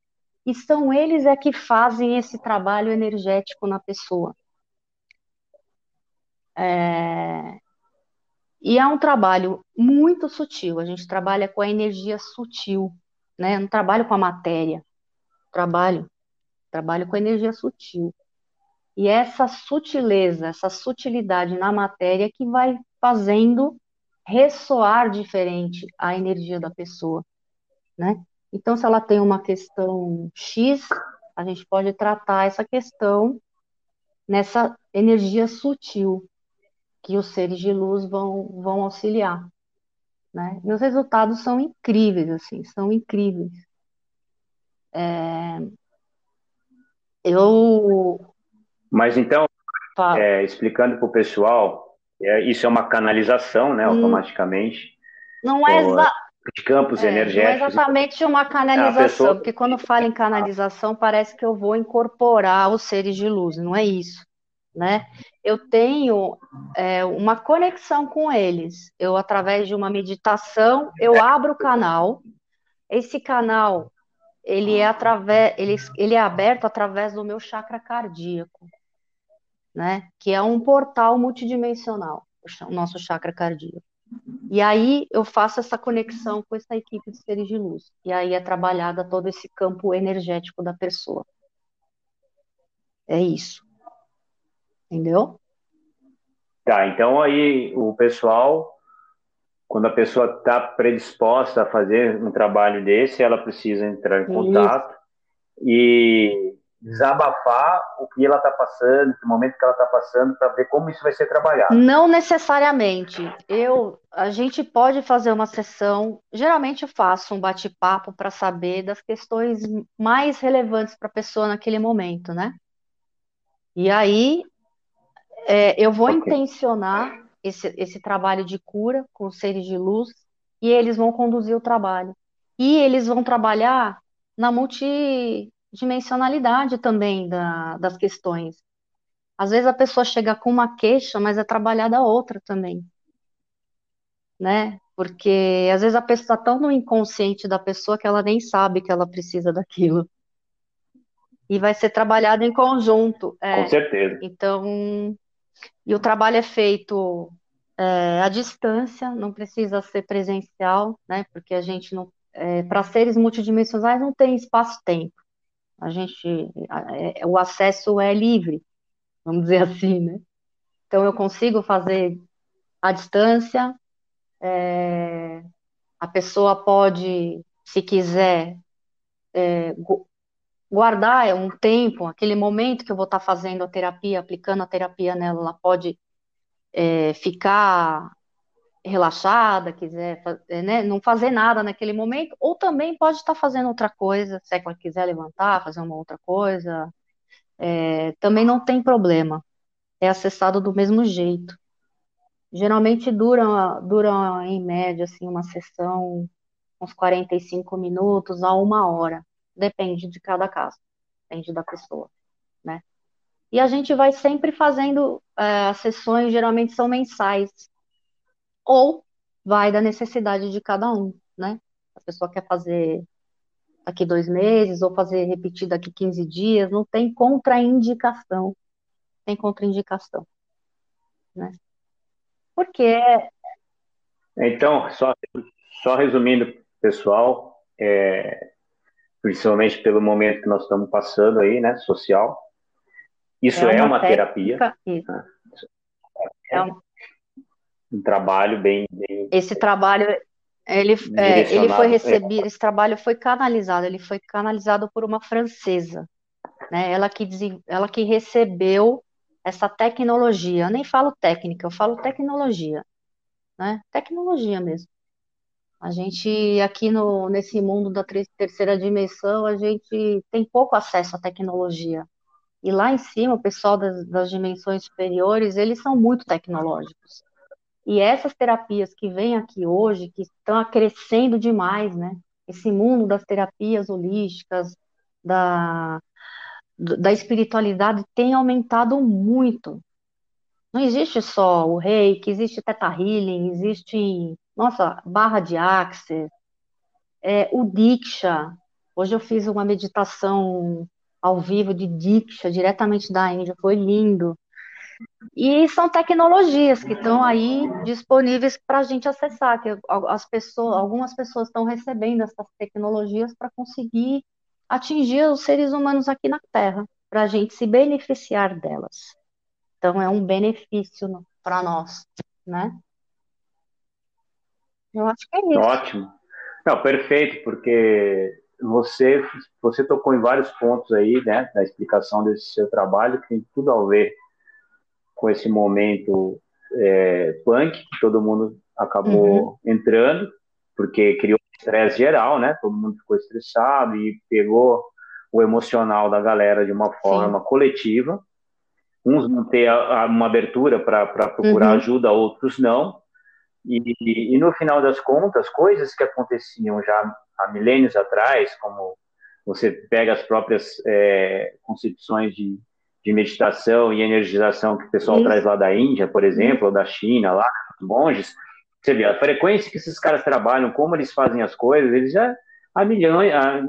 e são eles é que fazem esse trabalho energético na pessoa. É... E é um trabalho muito sutil, a gente trabalha com a energia sutil, né? não trabalho com a matéria, trabalho, trabalho com a energia sutil. E essa sutileza, essa sutilidade na matéria que vai fazendo ressoar diferente a energia da pessoa, né? Então, se ela tem uma questão X, a gente pode tratar essa questão nessa energia sutil que os seres de luz vão, vão auxiliar, né? Meus resultados são incríveis, assim, são incríveis. É... Eu mas então, é, explicando para o pessoal, é, isso é uma canalização, né, hum. automaticamente. Não é exa... de campos é, energéticos. Não é exatamente uma canalização, pessoa... porque quando fala em canalização parece que eu vou incorporar os seres de luz, não é isso, né? Eu tenho é, uma conexão com eles. Eu através de uma meditação eu abro o canal. Esse canal ele é através, ele, ele é aberto através do meu chakra cardíaco né? Que é um portal multidimensional, o nosso chakra cardíaco. E aí eu faço essa conexão com essa equipe de seres de luz. E aí é trabalhada todo esse campo energético da pessoa. É isso. Entendeu? Tá, então aí o pessoal, quando a pessoa está predisposta a fazer um trabalho desse, ela precisa entrar em contato isso. e desabafar o que ela está passando, o momento que ela está passando, para ver como isso vai ser trabalhado. Não necessariamente. Eu, a gente pode fazer uma sessão. Geralmente eu faço um bate-papo para saber das questões mais relevantes para a pessoa naquele momento, né? E aí é, eu vou okay. intencionar esse, esse trabalho de cura com os seres de luz e eles vão conduzir o trabalho. E eles vão trabalhar na multi dimensionalidade também da, das questões. Às vezes a pessoa chega com uma queixa, mas é trabalhada outra também. Né? Porque às vezes a pessoa está tão no inconsciente da pessoa que ela nem sabe que ela precisa daquilo. E vai ser trabalhado em conjunto. É. Com certeza. Então, e o trabalho é feito é, à distância, não precisa ser presencial, né? Porque a gente não. É, para seres multidimensionais não tem espaço-tempo a gente, é, o acesso é livre, vamos dizer assim, né? Então eu consigo fazer à distância, é, a pessoa pode, se quiser, é, guardar um tempo, aquele momento que eu vou estar fazendo a terapia, aplicando a terapia nela, ela pode é, ficar relaxada, quiser eh, né, não fazer nada naquele momento, ou também pode estar fazendo outra coisa, se é que ela quiser levantar, fazer uma outra coisa, é, também não tem problema, é acessado do mesmo jeito. Geralmente dura, dura em média assim, uma sessão uns 45 minutos a uma hora, depende de cada caso, depende da pessoa, né? E a gente vai sempre fazendo, é, as sessões geralmente são mensais, ou vai da necessidade de cada um, né? A pessoa quer fazer daqui dois meses ou fazer repetir daqui 15 dias, não tem contraindicação. Tem contraindicação, né? Porque... Então, só, só resumindo, pessoal, é, principalmente pelo momento que nós estamos passando aí, né, social. Isso é, é uma, terapia. Né? É um... um trabalho bem, bem, Esse trabalho, ele, é, ele foi recebido, é. esse trabalho foi canalizado, ele foi canalizado por uma francesa, né? Ela que, ela que recebeu essa tecnologia. Eu nem falo técnica, eu falo tecnologia, né? Tecnologia mesmo. A gente aqui no, nesse mundo da terceira dimensão, a gente tem pouco acesso à tecnologia. E lá em cima, o pessoal das, das dimensões superiores, eles são muito tecnológicos. E essas terapias que vêm aqui hoje, que estão crescendo demais, né? Esse mundo das terapias holísticas, da, da espiritualidade tem aumentado muito. Não existe só o reiki, existe teta healing, existe, nossa, barra de axis, é, o diksha. Hoje eu fiz uma meditação ao vivo de diksha, diretamente da Índia, foi lindo. E são tecnologias que estão aí disponíveis para a gente acessar, que as pessoas, algumas pessoas estão recebendo essas tecnologias para conseguir atingir os seres humanos aqui na Terra, para a gente se beneficiar delas. Então é um benefício para nós, né? Eu acho que é isso. Ótimo. Não, perfeito, porque você você tocou em vários pontos aí, né, da explicação desse seu trabalho que tem tudo a ver com esse momento é, punk que todo mundo acabou uhum. entrando, porque criou estresse geral, né? Todo mundo ficou estressado e pegou o emocional da galera de uma forma Sim. coletiva. Uns não ter uma abertura para procurar uhum. ajuda, outros não. E, e, no final das contas, coisas que aconteciam já há milênios atrás, como você pega as próprias é, concepções de de meditação e energização que o pessoal traz lá da Índia, por exemplo, ou da China, lá, os monges, você vê a frequência que esses caras trabalham, como eles fazem as coisas, eles já, há milhões, há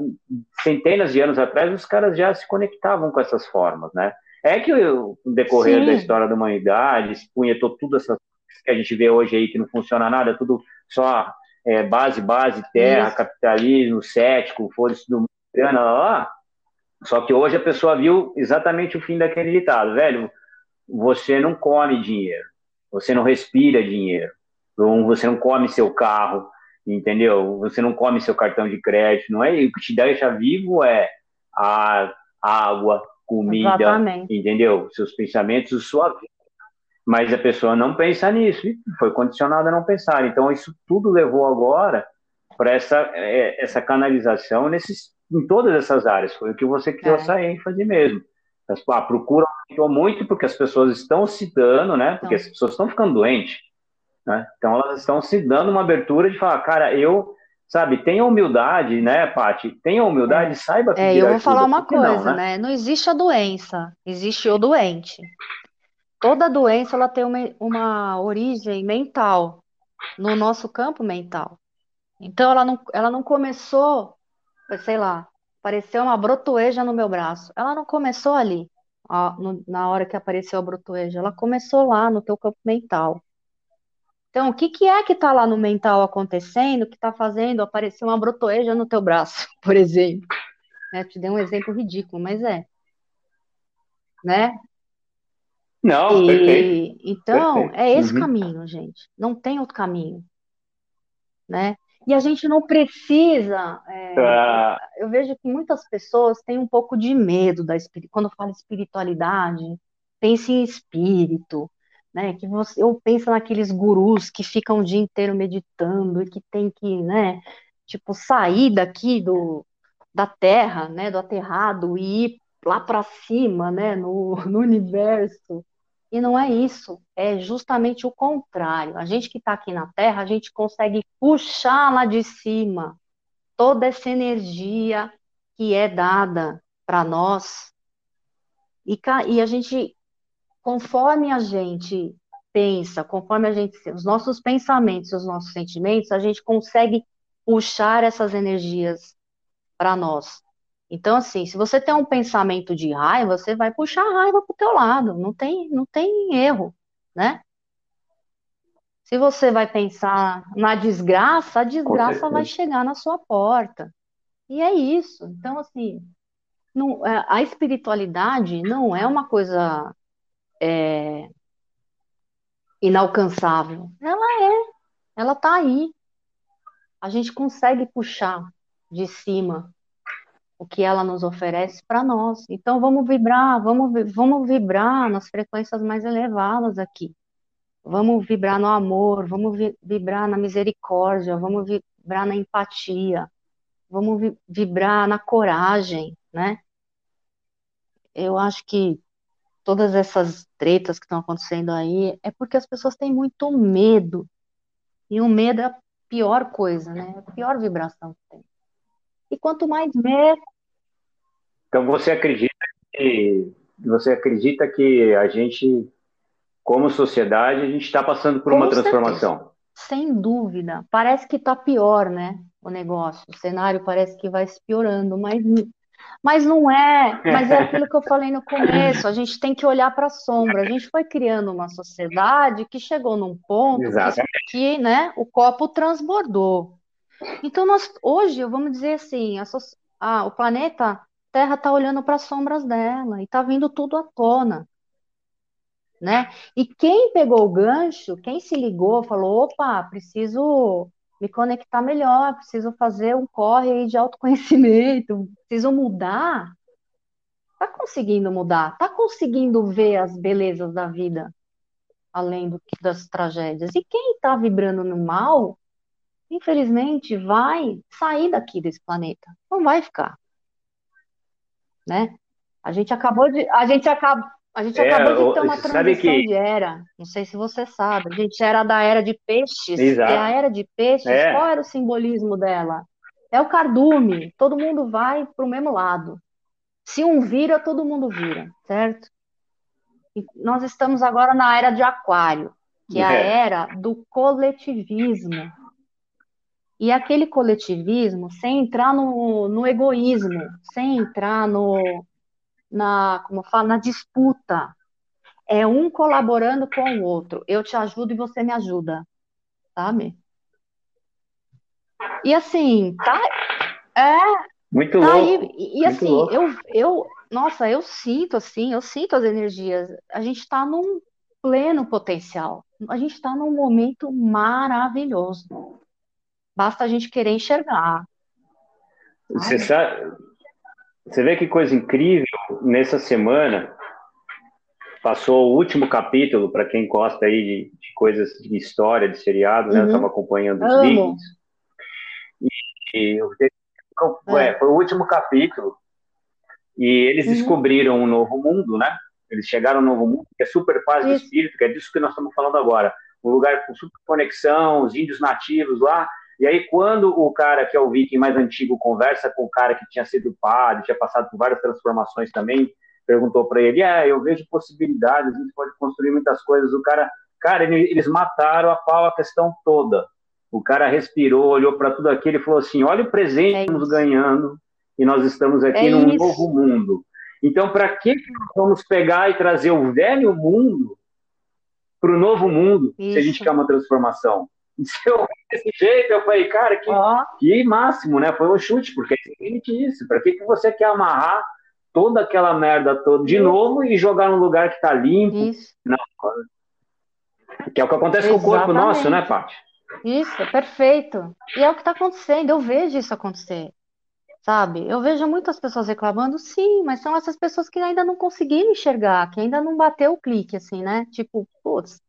centenas de anos atrás, os caras já se conectavam com essas formas, né? É que o decorrer Sim. da história da humanidade espunhetou tudo essas que a gente vê hoje aí que não funciona nada, tudo só é, base, base, terra, Isso. capitalismo, cético, foda-se do mundo, lá, lá, só que hoje a pessoa viu exatamente o fim daquele ditado, velho. Você não come dinheiro, você não respira dinheiro, você não come seu carro, entendeu? Você não come seu cartão de crédito, não é? O que te deixa vivo é a água, comida, Exatamente. entendeu? Seus pensamentos, sua vida. Mas a pessoa não pensa nisso, foi condicionada a não pensar. Então isso tudo levou agora para essa, é, essa canalização nesses em todas essas áreas. Foi o que você criou é. essa ênfase mesmo. A procura aumentou muito porque as pessoas estão se dando, né? Porque as pessoas estão ficando doentes. Né? Então elas estão se dando uma abertura de falar, cara, eu, sabe, tenha humildade, né, Paty? Tenha humildade, é. saiba que. É, eu vou falar uma coisa, não, né? né? Não existe a doença, existe o doente. Toda doença ela tem uma, uma origem mental, no nosso campo mental. Então ela não, ela não começou sei lá, apareceu uma brotoeja no meu braço. Ela não começou ali, ó, no, na hora que apareceu a brotoeja, ela começou lá no teu campo mental. Então, o que, que é que está lá no mental acontecendo que está fazendo aparecer uma brotoeja no teu braço, por exemplo? Né, te dei um exemplo ridículo, mas é. Né? Não, e, perfeito. Então, perfeito. é esse uhum. caminho, gente. Não tem outro caminho. Né? E a gente não precisa. É, ah. Eu vejo que muitas pessoas têm um pouco de medo da quando fala espiritualidade, pense em espírito, né? Que você, eu penso naqueles gurus que ficam o dia inteiro meditando e que tem que, né? Tipo sair daqui do da Terra, né? Do aterrado e ir lá para cima, né? No, no universo. E não é isso, é justamente o contrário. A gente que está aqui na Terra, a gente consegue puxar lá de cima toda essa energia que é dada para nós. E, e a gente, conforme a gente pensa, conforme a gente, os nossos pensamentos, os nossos sentimentos, a gente consegue puxar essas energias para nós. Então, assim, se você tem um pensamento de raiva, você vai puxar a raiva para o teu lado, não tem, não tem erro, né? Se você vai pensar na desgraça, a desgraça vai chegar na sua porta. E é isso. Então, assim, não, é, a espiritualidade não é uma coisa é, inalcançável. Ela é, ela está aí. A gente consegue puxar de cima o que ela nos oferece para nós. Então vamos vibrar, vamos, vamos vibrar nas frequências mais elevadas aqui. Vamos vibrar no amor, vamos vibrar na misericórdia, vamos vibrar na empatia, vamos vi vibrar na coragem, né? Eu acho que todas essas tretas que estão acontecendo aí é porque as pessoas têm muito medo. E o medo é a pior coisa, né? É a pior vibração que tem. E quanto mais medo. Então você acredita que você acredita que a gente, como sociedade, a gente está passando por Com uma certeza. transformação? Sem dúvida. Parece que está pior, né? O negócio. O cenário parece que vai se piorando, mas mas não é, mas é aquilo que eu falei no começo, a gente tem que olhar para a sombra. A gente foi criando uma sociedade que chegou num ponto que, que, né, o copo transbordou. Então, nós, hoje, vamos dizer assim, a, ah, o planeta Terra está olhando para as sombras dela e está vindo tudo à tona. Né? E quem pegou o gancho, quem se ligou, falou: opa, preciso me conectar melhor, preciso fazer um corre aí de autoconhecimento, preciso mudar. Está conseguindo mudar, está conseguindo ver as belezas da vida, além do, das tragédias. E quem está vibrando no mal, infelizmente, vai sair daqui desse planeta, não vai ficar. Né? A gente acabou de. A gente acaba, a gente é, acabou de ter uma transição que... de era. Não sei se você sabe. A gente era da era de peixes. Exato. E a era de peixes, é. qual era o simbolismo dela? É o cardume. Todo mundo vai para o mesmo lado. Se um vira, todo mundo vira, certo? E nós estamos agora na era de aquário, que é a é. era do coletivismo. E aquele coletivismo sem entrar no, no egoísmo, sem entrar no, na, como fala, na disputa. É um colaborando com o outro. Eu te ajudo e você me ajuda, sabe? E assim, tá. É. Muito tá louco. E, e assim, louco. eu, eu, nossa, eu sinto assim, eu sinto as energias. A gente está num pleno potencial. A gente está num momento maravilhoso. Basta a gente querer enxergar. Você sabe, você vê que coisa incrível, nessa semana passou o último capítulo, para quem gosta aí de, de, coisas de história, de seriado, né? Eu estava uhum. acompanhando os Vikings. E, e é. foi o último capítulo. E eles uhum. descobriram um novo mundo, né? Eles chegaram a um novo mundo, que é super paz do espírito, que é disso que nós estamos falando agora. Um lugar com super conexão, os índios nativos lá, e aí, quando o cara que é o viking mais antigo conversa com o cara que tinha sido padre, tinha passado por várias transformações também, perguntou para ele: É, eu vejo possibilidades, a gente pode construir muitas coisas. O cara, cara, eles mataram a pau a questão toda. O cara respirou, olhou para tudo aquilo e falou assim: Olha o presente é que estamos ganhando e nós estamos aqui é num isso. novo mundo. Então, para que vamos pegar e trazer o velho mundo para o novo mundo isso. se a gente quer uma transformação? Se eu desse jeito, eu falei, cara, que, oh. que máximo, né? Foi um chute, porque é isso. Para que, que você quer amarrar toda aquela merda toda de novo e jogar num lugar que tá limpo? Isso. Não. Que é o que acontece exatamente. com o corpo nosso, né, Paty? Isso, é perfeito. E é o que está acontecendo, eu vejo isso acontecer. Sabe? Eu vejo muitas pessoas reclamando, sim, mas são essas pessoas que ainda não conseguiram enxergar, que ainda não bateu o clique, assim, né? Tipo, putz,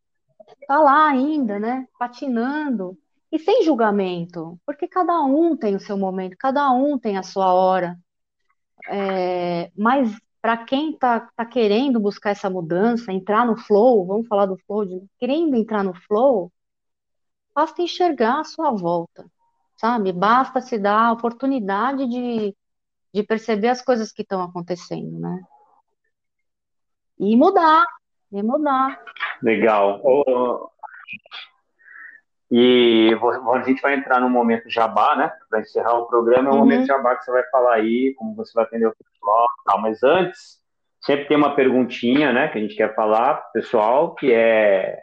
tá lá ainda, né? Patinando. E sem julgamento, porque cada um tem o seu momento, cada um tem a sua hora. É, mas para quem está tá querendo buscar essa mudança, entrar no flow, vamos falar do flow, de, querendo entrar no flow, basta enxergar a sua volta, sabe? Basta se dar a oportunidade de, de perceber as coisas que estão acontecendo, né? E mudar, mudar. Legal. E a gente vai entrar no momento jabá, né? Para encerrar o programa, é o uhum. momento jabá que você vai falar aí, como você vai atender o pessoal tal. Mas antes, sempre tem uma perguntinha, né? Que a gente quer falar, pessoal, que é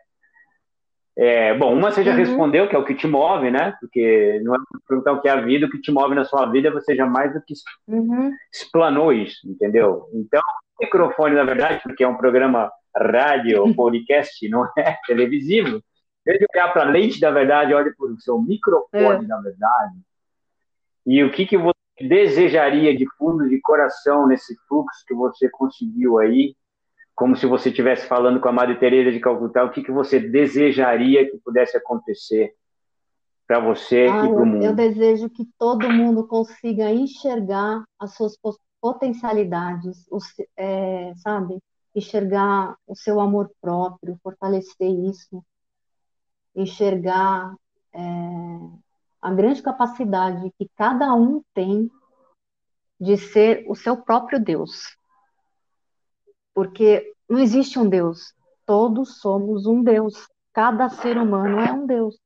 É, bom, uma você já uhum. respondeu, que é o que te move, né? Porque não é perguntar o que é a vida, o que te move na sua vida, você jamais do que uhum. explanou isso, entendeu? Então, o microfone, na verdade, porque é um programa rádio, podcast, não é televisivo, desde olhar para a lente da verdade, olhe para o seu microfone é. da verdade. E o que, que você desejaria de fundo de coração nesse fluxo que você conseguiu aí como se você estivesse falando com a Madre Teresa de Calcutá, o que, que você desejaria que pudesse acontecer para você ah, e para o mundo? Eu desejo que todo mundo consiga enxergar as suas potencialidades, os, é, sabe? Enxergar o seu amor próprio, fortalecer isso, enxergar é, a grande capacidade que cada um tem de ser o seu próprio Deus. Porque não existe um Deus. Todos somos um Deus. Cada ser humano é um Deus.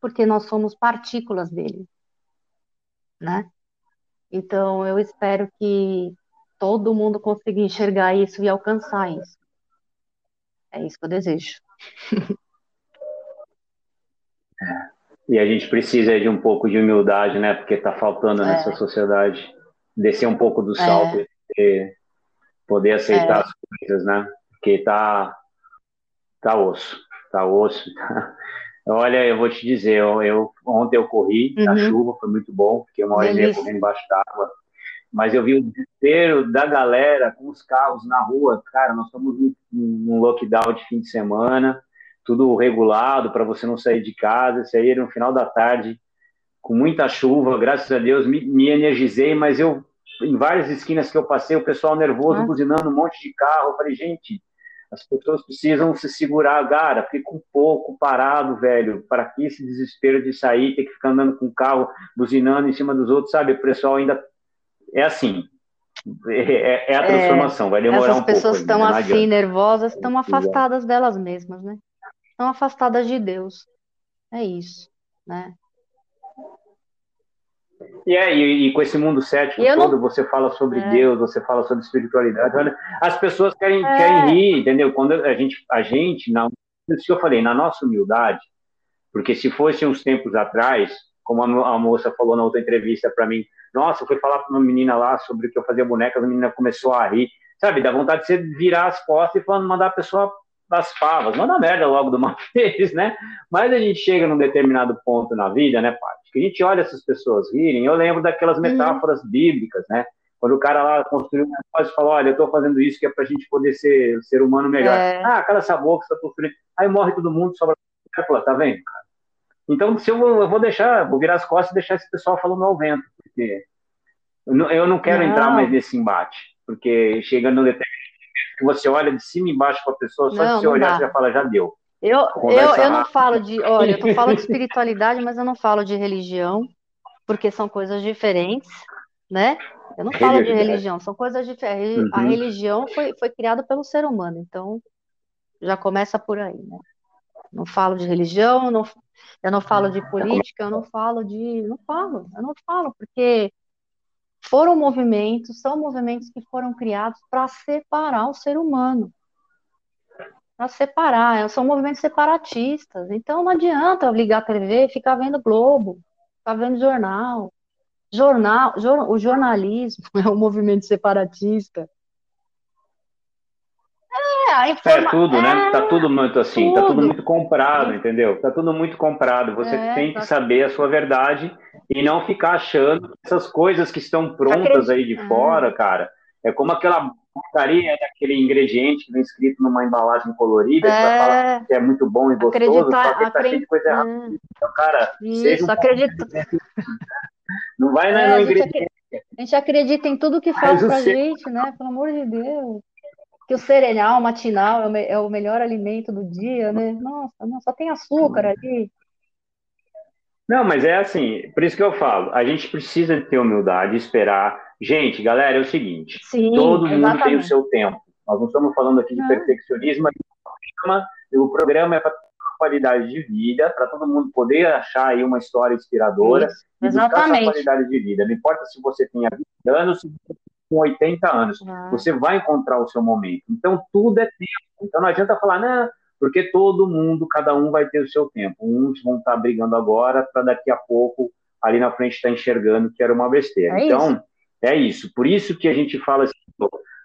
Porque nós somos partículas dele. Né? Então, eu espero que todo mundo consiga enxergar isso e alcançar isso. É isso que eu desejo. É. E a gente precisa de um pouco de humildade, né? Porque está faltando é. nessa sociedade descer um pouco do salto é poder aceitar é. as coisas, né? Porque tá, tá osso, tá osso. Tá... Olha, eu vou te dizer, eu, eu ontem eu corri uhum. na chuva, foi muito bom, porque uma hora e meia correndo embaixo d'água. Mas eu vi o desespero da galera com os carros na rua. Cara, nós estamos num lockdown de fim de semana, tudo regulado para você não sair de casa. Sair no final da tarde, com muita chuva, graças a Deus, me, me energizei, mas eu em várias esquinas que eu passei, o pessoal nervoso, ah. buzinando um monte de carro. Eu falei, gente, as pessoas precisam se segurar, cara, fica um pouco parado, velho, para que esse desespero de sair, ter que ficar andando com o carro, buzinando em cima dos outros, sabe? O pessoal ainda é assim. É, é a é, transformação, é, vai demorar um pouco. As pessoas estão assim, nervosas, estão afastadas delas mesmas, né? Estão afastadas de Deus. É isso, né? E, é, e, e, com esse mundo cético todo, não... você fala sobre é. Deus, você fala sobre espiritualidade. Olha, as pessoas querem, é. querem rir, entendeu? Quando a gente, a gente, na, isso que eu falei, na nossa humildade, porque se fosse uns tempos atrás, como a, a moça falou na outra entrevista para mim, nossa, eu fui falar para uma menina lá sobre o que eu fazia boneca, a menina começou a rir, sabe? Dá vontade de você virar as costas e falando, mandar a pessoa das favas, manda merda logo de uma vez, né? Mas a gente chega num determinado ponto na vida, né, pai? Que a gente olha essas pessoas rirem. Eu lembro daquelas uhum. metáforas uhum. bíblicas, né? Quando o cara lá construiu um negócio e falou: Olha, eu estou fazendo isso que é para a gente poder ser ser humano melhor. É. Ah, cala essa boca, você está construindo. Aí morre todo mundo, sobra. Fala, tá vendo, cara? Então, se eu, eu vou deixar, vou virar as costas e deixar esse pessoal falando ao vento, porque eu não quero não. entrar mais nesse embate, porque chegando no determinado que você olha de cima e embaixo para a pessoa, só não, de você olhar, você já fala, já deu. Eu, eu, eu não falo de, olha, eu falo de espiritualidade, mas eu não falo de religião, porque são coisas diferentes, né? Eu não falo de religião, são coisas diferentes. Uhum. A religião foi, foi criada pelo ser humano, então já começa por aí, né? Não falo de religião, não, eu não falo de política, eu não falo de. Não falo, eu não falo, porque foram movimentos, são movimentos que foram criados para separar o ser humano. Para separar, são movimentos separatistas. Então não adianta ligar a TV e ficar vendo Globo, ficar vendo jornal. Jornal, o jornalismo é um movimento separatista. É, informa... é tudo, né? É, tá tudo muito assim, tudo. tá tudo muito comprado, entendeu? Tá tudo muito comprado. Você é, tem que tá... saber a sua verdade e não ficar achando que essas coisas que estão prontas aí de fora, cara, é como aquela porcaria daquele ingrediente que vem escrito numa embalagem colorida, é... que fala que é muito bom e gostoso, Acreditar, só que acred... tá cheio de coisa errada. É. Então, cara, Isso, seja um acredito. Não vai é, no ingrediente. A gente acredita em tudo que faz pra sei. gente, né? Pelo amor de Deus. Que o cereal matinal é o, é o melhor alimento do dia, né? Nossa, não, só tem açúcar ali. Não, mas é assim, por isso que eu falo, a gente precisa ter humildade, esperar. Gente, galera, é o seguinte, Sim, todo exatamente. mundo tem o seu tempo. Nós não estamos falando aqui de perfeccionismo, o programa é para qualidade de vida, para todo mundo poder achar aí uma história inspiradora Isso, e buscar essa qualidade de vida. Não importa se você tenha 20 anos, se você com 80 anos, ah. você vai encontrar o seu momento. Então, tudo é tempo. Então, não adianta falar, não, porque todo mundo, cada um vai ter o seu tempo. Uns vão estar tá brigando agora para daqui a pouco, ali na frente, estar tá enxergando que era uma besteira. É então, isso. é isso. Por isso que a gente fala assim,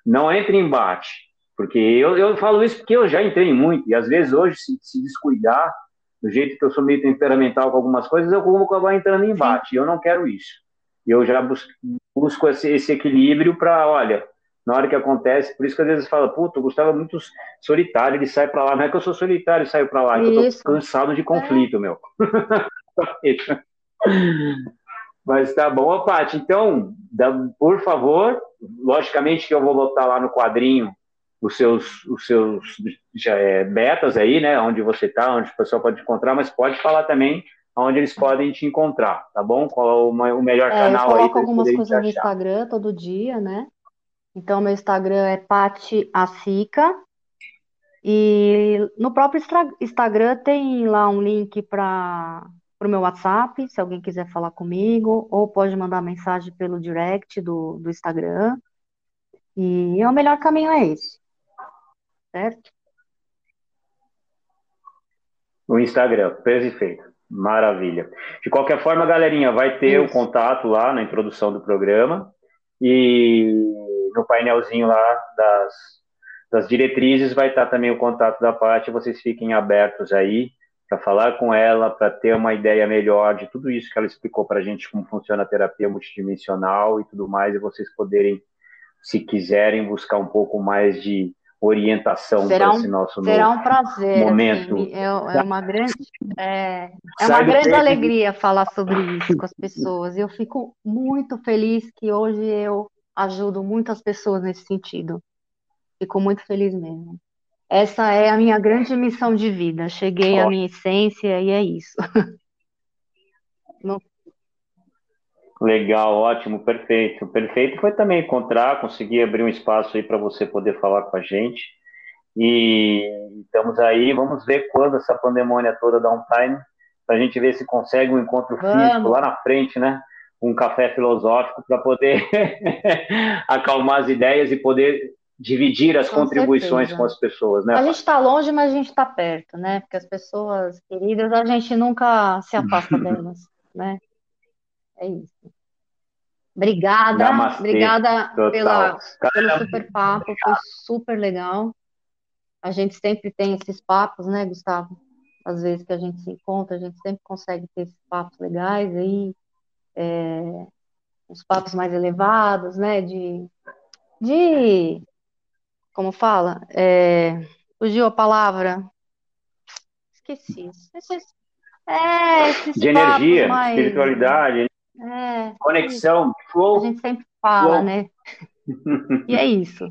não entre em embate, porque eu, eu falo isso porque eu já entrei muito, e às vezes hoje, se, se descuidar, do jeito que eu sou meio temperamental com algumas coisas, eu vou acabar entrando em embate, Sim. e eu não quero isso. Eu já busco, busco esse, esse equilíbrio para, olha, na hora que acontece, por isso que às vezes fala, puta, o Gustavo é muito solitário, ele sai para lá, não é que eu sou solitário e saio para lá, é que eu tô cansado de conflito, é. meu. Mas tá bom, Paty. Então, por favor, logicamente que eu vou botar lá no quadrinho os seus, os seus já, é, betas aí, né? Onde você está, onde o pessoal pode encontrar, mas pode falar também onde eles podem te encontrar, tá bom? Qual é o, melhor é, canal aí? Eu coloco algumas coisas no Instagram todo dia, né? Então, meu Instagram é Pati Acica. E no próprio Instagram tem lá um link para o meu WhatsApp, se alguém quiser falar comigo, ou pode mandar mensagem pelo direct do, do Instagram. E o melhor caminho é esse certo? O Instagram, perfeito. Maravilha. De qualquer forma, galerinha, vai ter Isso. o contato lá na introdução do programa e no painelzinho lá das, das diretrizes vai estar também o contato da parte. Vocês fiquem abertos aí para falar com ela, para ter uma ideia melhor de tudo isso que ela explicou para a gente, como funciona a terapia multidimensional e tudo mais, e vocês poderem, se quiserem, buscar um pouco mais de orientação será um, esse nosso será um prazer momento. Assim, é, é, uma grande é, é uma grande alegria falar sobre isso com as pessoas. Eu fico muito feliz que hoje eu ajudo muitas pessoas nesse sentido. Fico muito feliz mesmo. Essa é a minha grande missão de vida. Cheguei à minha essência e é isso. Não Legal, ótimo, perfeito. Perfeito foi também encontrar, conseguir abrir um espaço aí para você poder falar com a gente. E estamos aí, vamos ver quando essa pandemônia toda dá um time, para a gente ver se consegue um encontro vamos. físico lá na frente, né? Um café filosófico para poder acalmar as ideias e poder dividir as com contribuições certeza. com as pessoas, né? A gente está longe, mas a gente está perto, né? Porque as pessoas queridas, a gente nunca se afasta delas, né? É isso. Obrigada, Namastê, obrigada pela, pelo super papo, foi super legal. A gente sempre tem esses papos, né, Gustavo? Às vezes que a gente se encontra, a gente sempre consegue ter esses papos legais aí, é, os papos mais elevados, né, de, de como fala? É, fugiu a palavra? Esqueci. É, de energia, mais... espiritualidade, é, Conexão, flow. A gente sempre fala, flow. né? e é isso.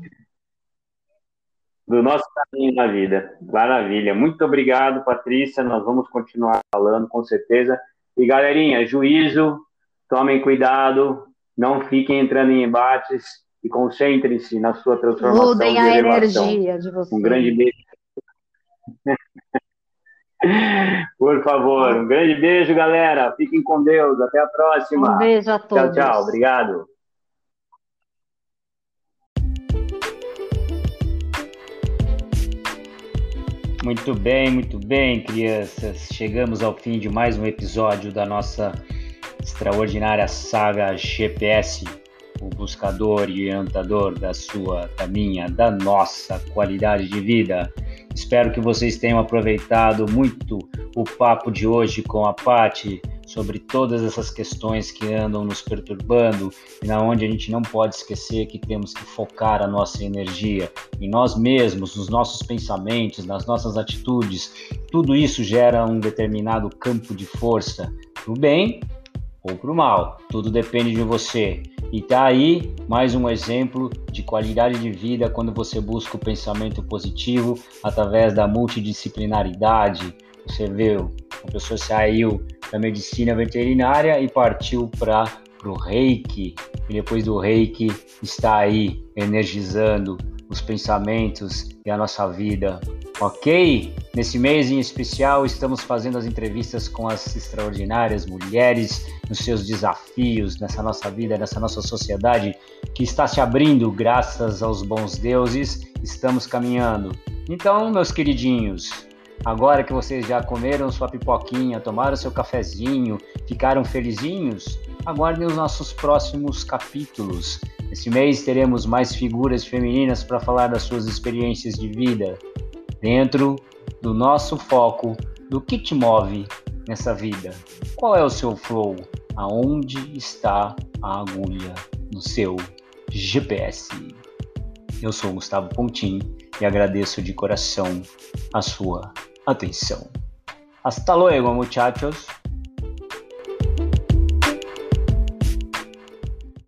Do nosso caminho na vida. Maravilha. Muito obrigado, Patrícia. Nós vamos continuar falando, com certeza. E galerinha, juízo, tomem cuidado, não fiquem entrando em embates e concentrem-se na sua transformação. Mudem a energia de vocês. Um grande beijo. Por favor, um grande beijo, galera. Fiquem com Deus. Até a próxima. Um beijo a todos. Tchau, tchau. Obrigado. Muito bem, muito bem, crianças. Chegamos ao fim de mais um episódio da nossa extraordinária saga GPS, o buscador e orientador da sua, da minha, da nossa qualidade de vida. Espero que vocês tenham aproveitado muito o papo de hoje com a Pati sobre todas essas questões que andam nos perturbando e na onde a gente não pode esquecer que temos que focar a nossa energia em nós mesmos, nos nossos pensamentos, nas nossas atitudes. Tudo isso gera um determinado campo de força para o bem ou para o mal. Tudo depende de você. E tá aí mais um exemplo de qualidade de vida quando você busca o pensamento positivo através da multidisciplinaridade. Você viu, a pessoa saiu da medicina veterinária e partiu para o reiki, e depois do reiki está aí energizando os pensamentos e a nossa vida ok? Nesse mês em especial, estamos fazendo as entrevistas com as extraordinárias mulheres nos seus desafios nessa nossa vida, nessa nossa sociedade que está se abrindo graças aos bons deuses. Estamos caminhando. Então, meus queridinhos, Agora que vocês já comeram sua pipoquinha, tomaram seu cafezinho, ficaram felizinhos, aguardem os nossos próximos capítulos. Esse mês teremos mais figuras femininas para falar das suas experiências de vida, dentro do nosso foco do que te move nessa vida. Qual é o seu flow? Aonde está a agulha no seu GPS? Eu sou Gustavo Pontin e agradeço de coração a sua atenção. Hasta luego, muchachos.